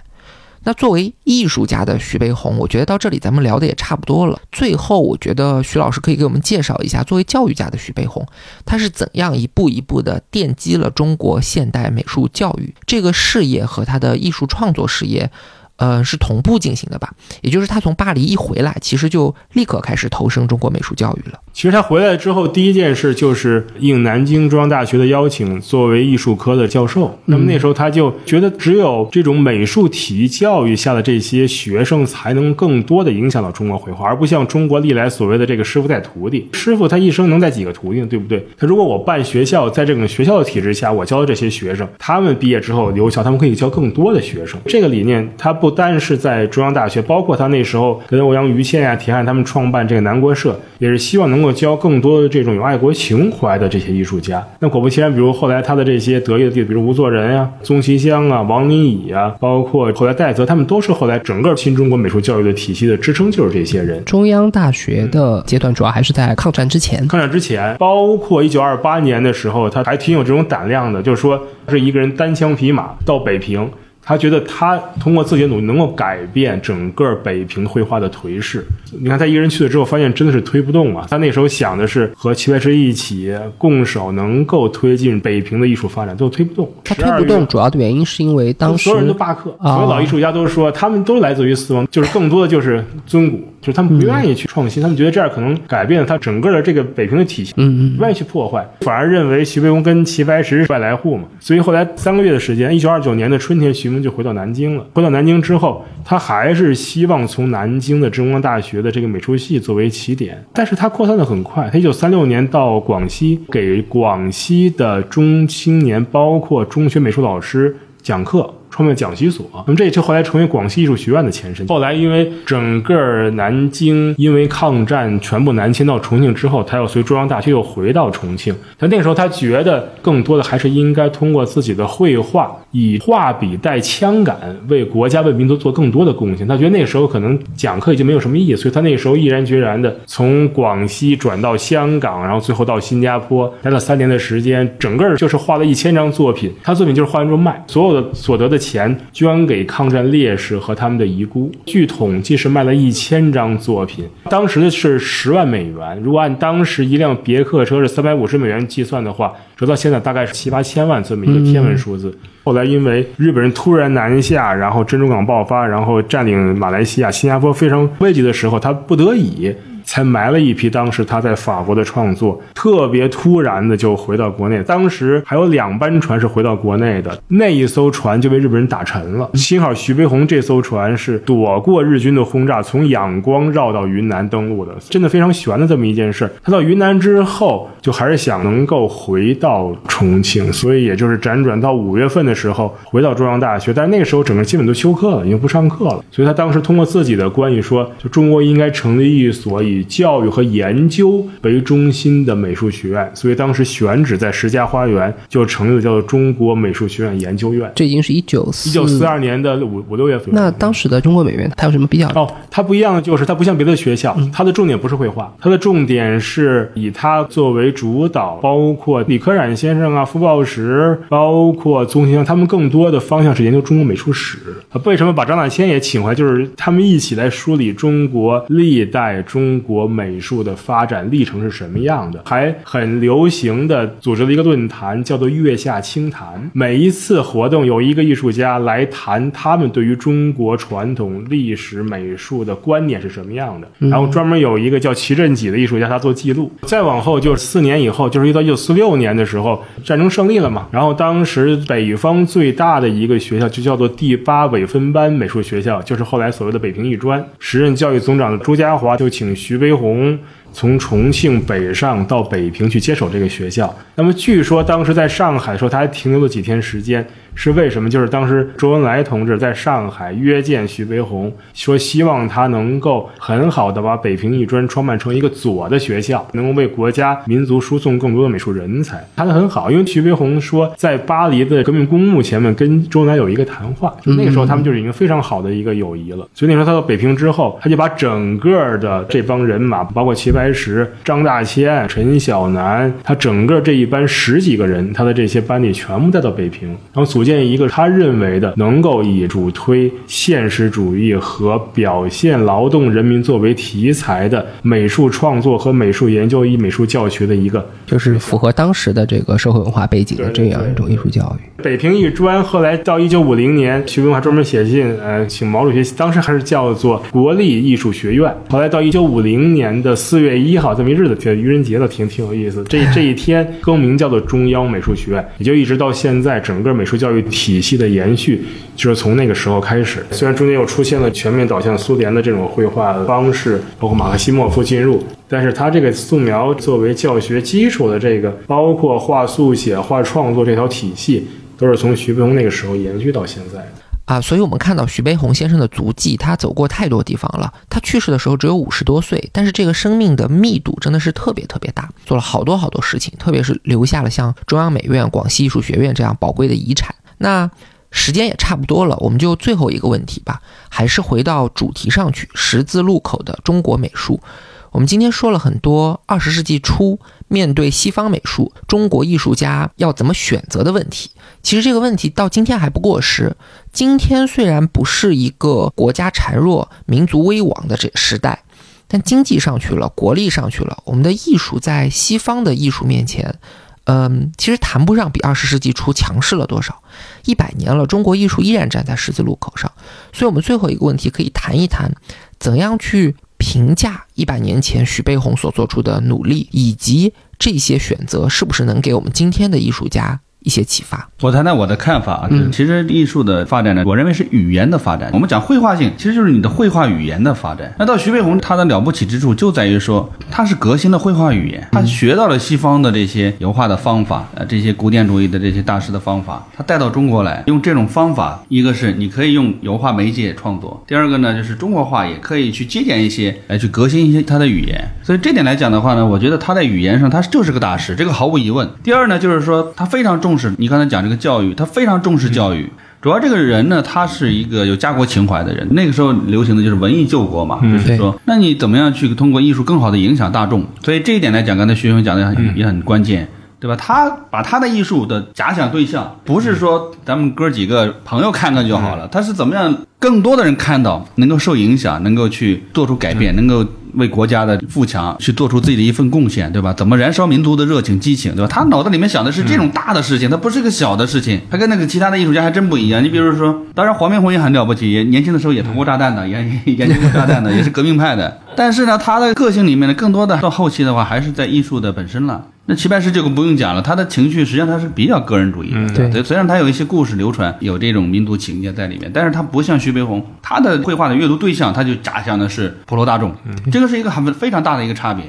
那作为艺术家的徐悲鸿，我觉得到这里咱们聊的也差不多了。最后，我觉得徐老师可以给我们介绍一下，作为教育家的徐悲鸿，他是怎样一步一步的奠基了中国现代美术教育这个事业和他的艺术创作事业。呃，是同步进行的吧？也就是他从巴黎一回来，其实就立刻开始投身中国美术教育了。其实他回来之后，第一件事就是应南京中央大学的邀请，作为艺术科的教授。那么那时候他就觉得，只有这种美术体育教育下的这些学生，才能更多的影响到中国绘画，而不像中国历来所谓的这个师傅带徒弟。师傅他一生能带几个徒弟，对不对？他如果我办学校，在这种学校的体制下，我教的这些学生，他们毕业之后留校，他们可以教更多的学生。这个理念，他不单是在中央大学，包括他那时候跟欧阳予倩呀、田汉他们创办这个南国社，也是希望能够教更多的这种有爱国情怀的这些艺术家。那果不其然，比如后来他的这些得意的弟子，比如吴作人呀、宗其香啊、王林乙啊，包括后来戴泽，他们都是后来整个新中国美术教育的体系的支撑，就是这些人。中央大学的阶段主要还是在抗战之前。抗战之前，包括一九二八年的时候，他还挺有这种胆量的，就是说是一个人单枪匹马到北平。他觉得他通过自己的努力能够改变整个北平绘画的颓势。你看他一个人去了之后，发现真的是推不动啊。他那时候想的是和齐白石一起共手，能够推进北平的艺术发展，都推不动。他推不动，主要的原因是因为当时所有人都罢课，啊所有老艺术家都说他们都来自于四方，就是更多的就是尊古，就是他们不愿意去创新，他们觉得这样可能改变了他整个的这个北平的体系，嗯嗯不愿意去破坏，反而认为徐悲鸿跟齐白石是外来户嘛。所以后来三个月的时间，一九二九年的春天，徐悲鸿就回到南京了。回到南京之后，他还是希望从南京的中央大学的这个美术系作为起点，但是他扩散的很快。他一九三六年到广西，给广西的中青年，包括中学美术老师讲课。创办讲习所，那么这就后来成为广西艺术学院的前身。后来因为整个南京因为抗战全部南迁到重庆之后，他又随中央大学又回到重庆。但那个时候他觉得更多的还是应该通过自己的绘画，以画笔带枪杆，为国家为民族做更多的贡献。他觉得那个时候可能讲课已经没有什么意义，所以他那个时候毅然决然的从广西转到香港，然后最后到新加坡，待了三年的时间，整个就是画了一千张作品。他作品就是画完之后卖，所有的所得的钱捐给抗战烈士和他们的遗孤。据统计是卖了一千张作品，当时的是十万美元。如果按当时一辆别克车是三百五十美元计算的话，折到现在大概是七八千万这么一个天文数字。后来因为日本人突然南下，然后珍珠港爆发，然后占领马来西亚、新加坡非常危急的时候，他不得已。才埋了一批当时他在法国的创作，特别突然的就回到国内。当时还有两班船是回到国内的，那一艘船就被日本人打沉了。幸好徐悲鸿这艘船是躲过日军的轰炸，从仰光绕到云南登陆的，真的非常悬的这么一件事。他到云南之后，就还是想能够回到重庆，所以也就是辗转到五月份的时候回到中央大学，但那个时候整个基本都休课了，已经不上课了。所以他当时通过自己的关系说，就中国应该成立一所以教育和研究为中心的美术学院，所以当时选址在石家花园，就成立了叫做中国美术学院研究院。这已经是一九一九四二年的五五六月份。那当时的中国美院，它有什么比较？哦，它不一样的就是它不像别的学校，它的重点不是绘画，它的重点是以它作为主导，包括李可染先生啊、傅抱石，包括宗先生，他们更多的方向是研究中国美术史。为什么把张大千也请回来？就是他们一起来梳理中国历代中国。美术的发展历程是什么样的，还很流行的组织了一个论坛，叫做“月下清谈”。每一次活动有一个艺术家来谈他们对于中国传统历史美术的观念是什么样的，然后专门有一个叫齐振己的艺术家，他做记录。再往后就是四年以后，就是一到一九四六年的时候，战争胜利了嘛，然后当时北方最大的一个学校就叫做第八伪分班美术学校，就是后来所谓的北平艺专。时任教育总长的朱家骅就请徐悲鸿从重庆北上到北平去接手这个学校。那么据说当时在上海的时候，他还停留了几天时间。是为什么？就是当时周恩来同志在上海约见徐悲鸿，说希望他能够很好的把北平艺专创办成一个左的学校，能够为国家民族输送更多的美术人才。谈得很好，因为徐悲鸿说在巴黎的革命公墓前面跟周恩来有一个谈话，就那个时候他们就是已经非常好的一个友谊了。所以那时候他到北平之后，他就把整个的这帮人马，包括齐白石、张大千、陈小南，他整个这一班十几个人，他的这些班里全部带到北平，然后组建。建一个他认为的能够以主推现实主义和表现劳动人民作为题材的美术创作和美术研究与美术教学的一个，就是符合当时的这个社会文化背景的这样一种艺术教育。北平艺专后来到一九五零年，徐悲鸿还专门写信，呃，请毛主席，当时还是叫做国立艺术学院。后来到一九五零年的四月一号这么一日子，叫愚人节的，挺挺有意思。这这一天更名叫做中央美术学院，也就一直到现在，整个美术教教育。体系的延续就是从那个时候开始。虽然中间又出现了全面导向苏联的这种绘画方式，包括马克西莫夫进入，但是他这个素描作为教学基础的这个，包括画速写、画创作这条体系，都是从徐悲鸿那个时候延续到现在的啊。所以我们看到徐悲鸿先生的足迹，他走过太多地方了。他去世的时候只有五十多岁，但是这个生命的密度真的是特别特别大，做了好多好多事情，特别是留下了像中央美院、广西艺术学院这样宝贵的遗产。那时间也差不多了，我们就最后一个问题吧，还是回到主题上去。十字路口的中国美术，我们今天说了很多二十世纪初面对西方美术，中国艺术家要怎么选择的问题。其实这个问题到今天还不过时。今天虽然不是一个国家孱弱、民族危亡的这时代，但经济上去了，国力上去了，我们的艺术在西方的艺术面前。嗯，其实谈不上比二十世纪初强势了多少。一百年了，中国艺术依然站在十字路口上。所以，我们最后一个问题可以谈一谈，怎样去评价一百年前徐悲鸿所做出的努力，以及这些选择是不是能给我们今天的艺术家。一些启发。我谈谈我的看法啊，就是其实艺术的发展呢，我认为是语言的发展。我们讲绘画性，其实就是你的绘画语言的发展。那到徐悲鸿，他的了不起之处就在于说，他是革新的绘画语言，他学到了西方的这些油画的方法，呃，这些古典主义的这些大师的方法，他带到中国来，用这种方法，一个是你可以用油画媒介创作，第二个呢，就是中国画也可以去借鉴一些，来去革新一些他的语言。所以这点来讲的话呢，我觉得他在语言上他就是个大师，这个毫无疑问。第二呢，就是说他非常重视你刚才讲这个教育，他非常重视教育。主要这个人呢，他是一个有家国情怀的人。那个时候流行的就是文艺救国嘛，就是说，那你怎么样去通过艺术更好的影响大众？所以这一点来讲，刚才徐兄讲的也很关键，对吧？他把他的艺术的假想对象，不是说咱们哥几个朋友看看就好了，他是怎么样更多的人看到，能够受影响，能够去做出改变，能够。为国家的富强去做出自己的一份贡献，对吧？怎么燃烧民族的热情激情，对吧？他脑子里面想的是这种大的事情，他不是个小的事情。他跟那个其他的艺术家还真不一样。你比如说，当然黄明宏也很了不起，也年轻的时候也投过炸弹的，研研究过炸弹的，也是革命派的。但是呢，他的个性里面呢，更多的到后期的话，还是在艺术的本身了。那齐白石这个不用讲了，他的情绪实际上他是比较个人主义的。对，虽然他有一些故事流传，有这种民族情节在里面，但是他不像徐悲鸿，他的绘画的阅读对象他就假想的是普罗大众。这个是一个很非常大的一个差别。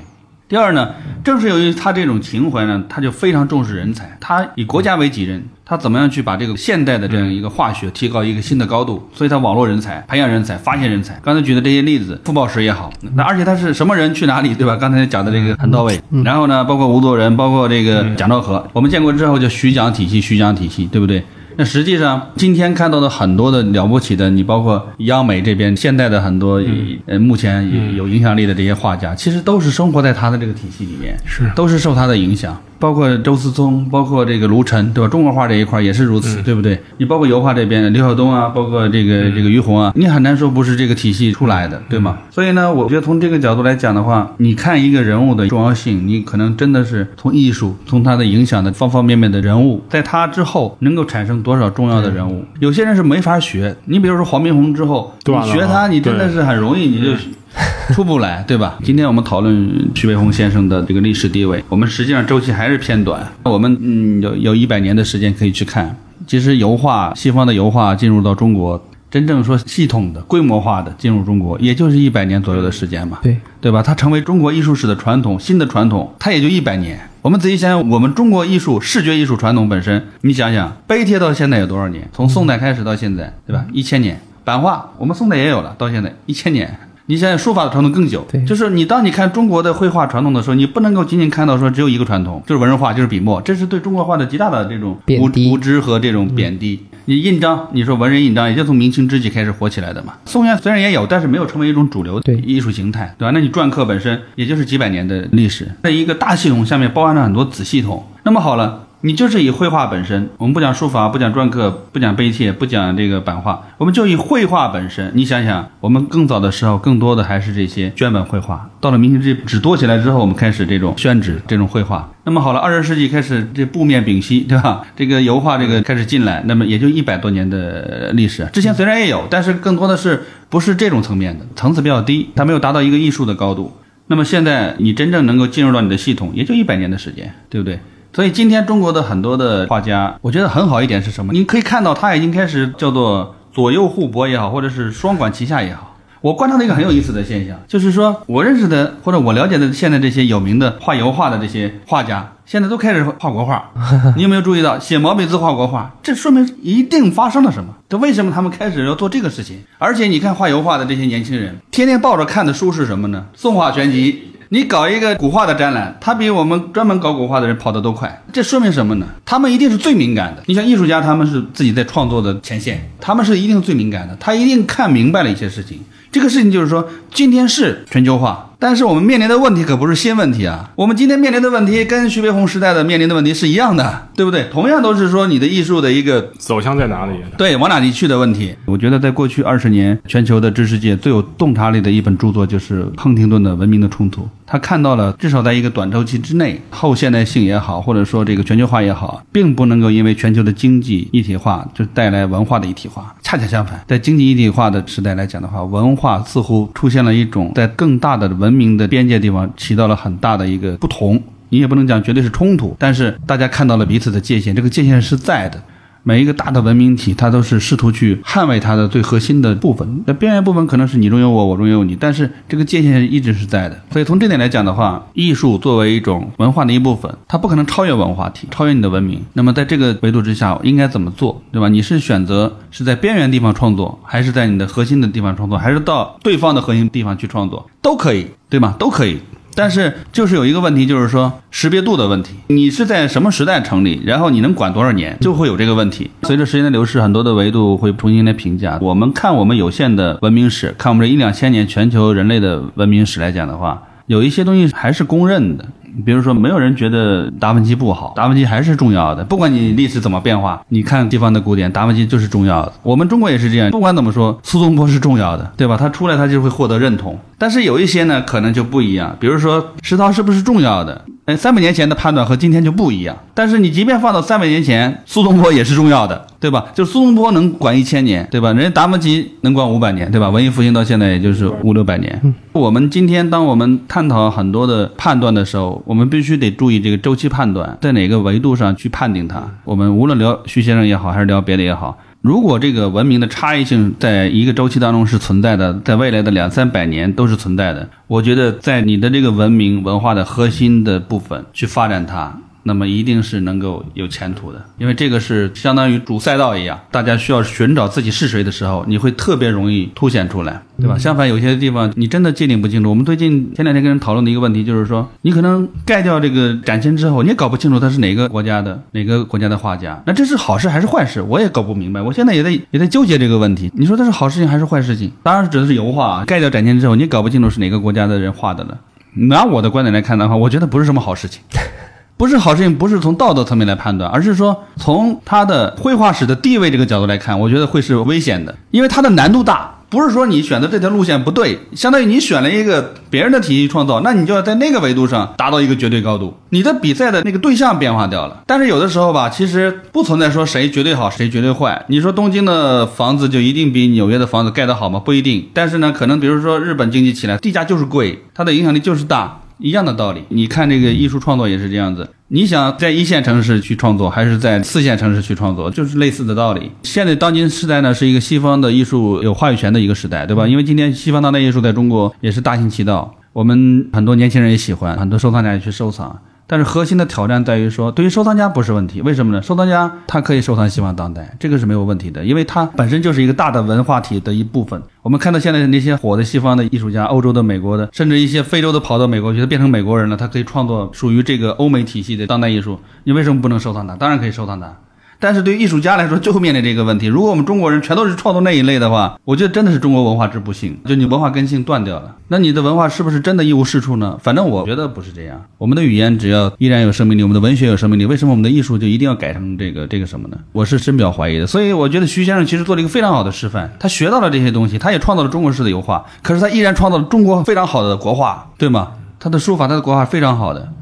第二呢，正是由于他这种情怀呢，他就非常重视人才，他以国家为己任，他怎么样去把这个现代的这样一个化学提高一个新的高度？所以他网络人才、培养人才、发现人才。刚才举的这些例子，傅抱石也好，那而且他是什么人去哪里，对吧？刚才讲的这个很到位。然后呢，包括吴作人，包括这个蒋兆和，我们建国之后叫徐蒋体系，徐蒋体系，对不对？那实际上，今天看到的很多的了不起的，你包括央美这边现代的很多，呃，目前有影响力的这些画家，其实都是生活在他的这个体系里面，是。都是受他的影响。包括周思聪，包括这个卢晨，对吧？中国画这一块也是如此，对不对？你包括油画这边，刘晓东啊，包括这个这个于洪啊，你很难说不是这个体系出来的，对吗？所以呢，我觉得从这个角度来讲的话，你看一个人物的重要性，你可能真的是从艺术，从他的影响的方方面面的人物，在他之后能够产生多少重要的人物，有些人是没法学。你比如说黄宾虹之后，你学他，啊你真的是很容易，你就。出不来，对吧？今天我们讨论徐悲鸿先生的这个历史地位，我们实际上周期还是偏短。我们嗯有有一百年的时间可以去看。其实油画，西方的油画进入到中国，真正说系统的、规模化的进入中国，也就是一百年左右的时间嘛，对，对吧？它成为中国艺术史的传统，新的传统，它也就一百年。我们仔细想想，我们中国艺术视觉艺术传统本身，你想想，碑帖到现在有多少年？从宋代开始到现在，对吧？一千年。版画，我们宋代也有了，到现在一千年。你想想，书法的传统更久对，就是你当你看中国的绘画传统的时候，你不能够仅仅看到说只有一个传统，就是文人画，就是笔墨，这是对中国画的极大的这种无知和这种贬低。你印章，你说文人印章，也就从明清之际开始火起来的嘛。宋元虽然也有，但是没有成为一种主流的对艺术形态，对吧？那你篆刻本身也就是几百年的历史，在一个大系统下面包含了很多子系统。那么好了。你就是以绘画本身，我们不讲书法，不讲篆刻，不讲碑帖，不讲这个版画，我们就以绘画本身。你想想，我们更早的时候，更多的还是这些绢本绘画。到了明清这，纸多起来之后，我们开始这种宣纸这种绘画。那么好了，二十世纪开始这布面丙烯，对吧？这个油画这个开始进来，那么也就一百多年的历史。之前虽然也有，但是更多的是不是这种层面的，层次比较低，它没有达到一个艺术的高度。那么现在你真正能够进入到你的系统，也就一百年的时间，对不对？所以今天中国的很多的画家，我觉得很好一点是什么？你可以看到他已经开始叫做左右互搏也好，或者是双管齐下也好。我观察到一个很有意思的现象，就是说我认识的或者我了解的现在这些有名的画油画的这些画家，现在都开始画国画。你有没有注意到写毛笔字画国画？这说明一定发生了什么？这为什么他们开始要做这个事情？而且你看画油画的这些年轻人，天天抱着看的书是什么呢？宋画全集。你搞一个古画的展览，他比我们专门搞古画的人跑得都快。这说明什么呢？他们一定是最敏感的。你像艺术家，他们是自己在创作的前线，他们是一定最敏感的。他一定看明白了一些事情。这个事情就是说，今天是全球化，但是我们面临的问题可不是新问题啊。我们今天面临的问题跟徐悲鸿时代的面临的问题是一样的，对不对？同样都是说你的艺术的一个走向在哪里？对，往哪里去的问题。我觉得在过去二十年，全球的知识界最有洞察力的一本著作就是亨廷顿的《文明的冲突》。他看到了，至少在一个短周期之内，后现代性也好，或者说这个全球化也好，并不能够因为全球的经济一体化就带来文化的一体化。恰恰相反，在经济一体化的时代来讲的话，文化似乎出现了一种在更大的文文明的边界地方起到了很大的一个不同。你也不能讲绝对是冲突，但是大家看到了彼此的界限，这个界限是在的。每一个大的文明体，它都是试图去捍卫它的最核心的部分。那边缘部分可能是你中有我，我中有你，但是这个界限一直是在的。所以从这点来讲的话，艺术作为一种文化的一部分，它不可能超越文化体，超越你的文明。那么在这个维度之下，应该怎么做，对吧？你是选择是在边缘地方创作，还是在你的核心的地方创作，还是到对方的核心地方去创作，都可以，对吗？都可以。但是就是有一个问题，就是说识别度的问题。你是在什么时代成立，然后你能管多少年，就会有这个问题。随着时间的流逝，很多的维度会重新来评价。我们看我们有限的文明史，看我们这一两千年全球人类的文明史来讲的话，有一些东西还是公认的。比如说，没有人觉得达芬奇不好，达芬奇还是重要的。不管你历史怎么变化，你看地方的古典，达芬奇就是重要的。我们中国也是这样，不管怎么说，苏东坡是重要的，对吧？他出来他就会获得认同。但是有一些呢，可能就不一样。比如说，石涛是不是重要的？哎，三百年前的判断和今天就不一样。但是你即便放到三百年前，苏东坡也是重要的，对吧？就是苏东坡能管一千年，对吧？人家达芬奇能管五百年，对吧？文艺复兴到现在也就是五六百年。我们今天当我们探讨很多的判断的时候，我们必须得注意这个周期判断，在哪个维度上去判定它。我们无论聊徐先生也好，还是聊别的也好。如果这个文明的差异性在一个周期当中是存在的，在未来的两三百年都是存在的，我觉得在你的这个文明文化的核心的部分去发展它，那么一定是能够有前途的，因为这个是相当于主赛道一样，大家需要寻找自己是谁的时候，你会特别容易凸显出来，对吧？相反，有些地方你真的界定不清楚。我们最近前两天跟人讨论的一个问题就是说，你可能盖掉这个展签之后，你也搞不清楚他是哪个国家的哪个国家的画家，那这是好事还是坏事？我也搞不明白。我现在也在也在纠结这个问题。你说这是好事情还是坏事情？当然指的是油画啊，盖掉展签之后，你搞不清楚是哪个国家的人画的了。拿我的观点来看的话，我觉得不是什么好事情。不是好事情，不是从道德层面来判断，而是说从它的绘画史的地位这个角度来看，我觉得会是危险的，因为它的难度大。不是说你选择这条路线不对，相当于你选了一个别人的体系创造，那你就要在那个维度上达到一个绝对高度。你的比赛的那个对象变化掉了。但是有的时候吧，其实不存在说谁绝对好，谁绝对坏。你说东京的房子就一定比纽约的房子盖得好吗？不一定。但是呢，可能比如说日本经济起来，地价就是贵，它的影响力就是大。一样的道理，你看这个艺术创作也是这样子。你想在一线城市去创作，还是在四线城市去创作，就是类似的道理。现在当今时代呢，是一个西方的艺术有话语权的一个时代，对吧？因为今天西方当代艺术在中国也是大行其道，我们很多年轻人也喜欢，很多收藏家也去收藏。但是核心的挑战在于说，对于收藏家不是问题，为什么呢？收藏家他可以收藏西方当代，这个是没有问题的，因为它本身就是一个大的文化体的一部分。我们看到现在那些火的西方的艺术家，欧洲的、美国的，甚至一些非洲的跑到美国去，他变成美国人了，他可以创作属于这个欧美体系的当代艺术，你为什么不能收藏它？当然可以收藏它。但是对于艺术家来说，就会面临这个问题。如果我们中国人全都是创作那一类的话，我觉得真的是中国文化之不幸，就你文化根性断掉了。那你的文化是不是真的一无是处呢？反正我觉得不是这样。我们的语言只要依然有生命力，我们的文学有生命力，为什么我们的艺术就一定要改成这个这个什么呢？我是深表怀疑的。所以我觉得徐先生其实做了一个非常好的示范，他学到了这些东西，他也创造了中国式的油画，可是他依然创造了中国非常好的国画，对吗？他的书法，他的国画非常好的。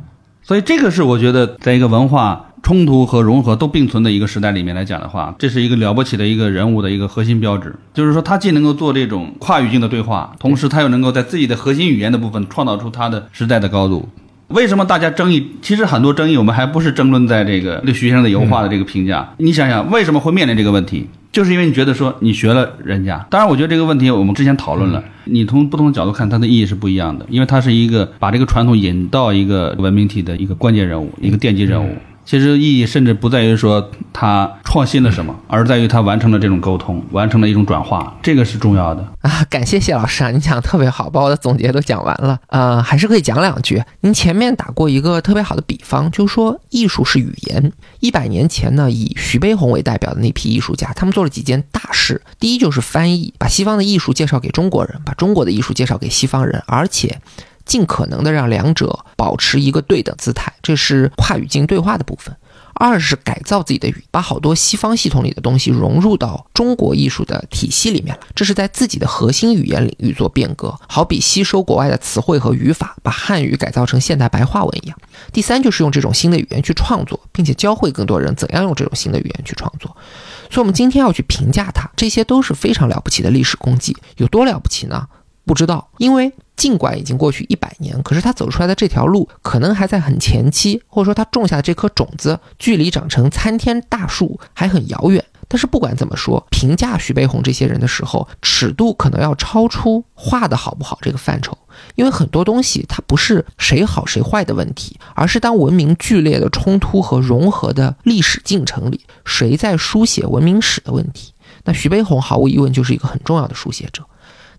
所以这个是我觉得在一个文化。冲突和融合都并存的一个时代里面来讲的话，这是一个了不起的一个人物的一个核心标志。就是说，他既能够做这种跨语境的对话，同时他又能够在自己的核心语言的部分创造出他的时代的高度。为什么大家争议？其实很多争议，我们还不是争论在这个对徐先生的油画的这个评价。你想想，为什么会面临这个问题？就是因为你觉得说你学了人家。当然，我觉得这个问题我们之前讨论了，你从不同的角度看，它的意义是不一样的。因为它是一个把这个传统引到一个文明体的一个关键人物，一个奠基人物。其实意义甚至不在于说他创新了什么，而在于他完成了这种沟通，完成了一种转化，这个是重要的啊！感谢谢老师啊，你讲的特别好，把我的总结都讲完了。呃，还是可以讲两句。您前面打过一个特别好的比方，就是说艺术是语言。一百年前呢，以徐悲鸿为代表的那批艺术家，他们做了几件大事。第一就是翻译，把西方的艺术介绍给中国人，把中国的艺术介绍给西方人，而且。尽可能的让两者保持一个对等姿态，这是跨语境对话的部分。二是改造自己的语，把好多西方系统里的东西融入到中国艺术的体系里面了，这是在自己的核心语言领域做变革，好比吸收国外的词汇和语法，把汉语改造成现代白话文一样。第三就是用这种新的语言去创作，并且教会更多人怎样用这种新的语言去创作。所以，我们今天要去评价它，这些都是非常了不起的历史功绩。有多了不起呢？不知道，因为尽管已经过去一百年，可是他走出来的这条路可能还在很前期，或者说他种下的这颗种子距离长成参天大树还很遥远。但是不管怎么说，评价徐悲鸿这些人的时候，尺度可能要超出画的好不好这个范畴，因为很多东西它不是谁好谁坏的问题，而是当文明剧烈的冲突和融合的历史进程里，谁在书写文明史的问题。那徐悲鸿毫无疑问就是一个很重要的书写者。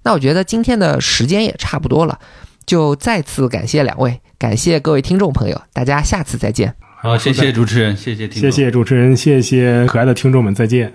那我觉得今天的时间也差不多了，就再次感谢两位，感谢各位听众朋友，大家下次再见。好，谢谢主持人，谢谢听，谢谢主持人，谢谢可爱的听众们，再见。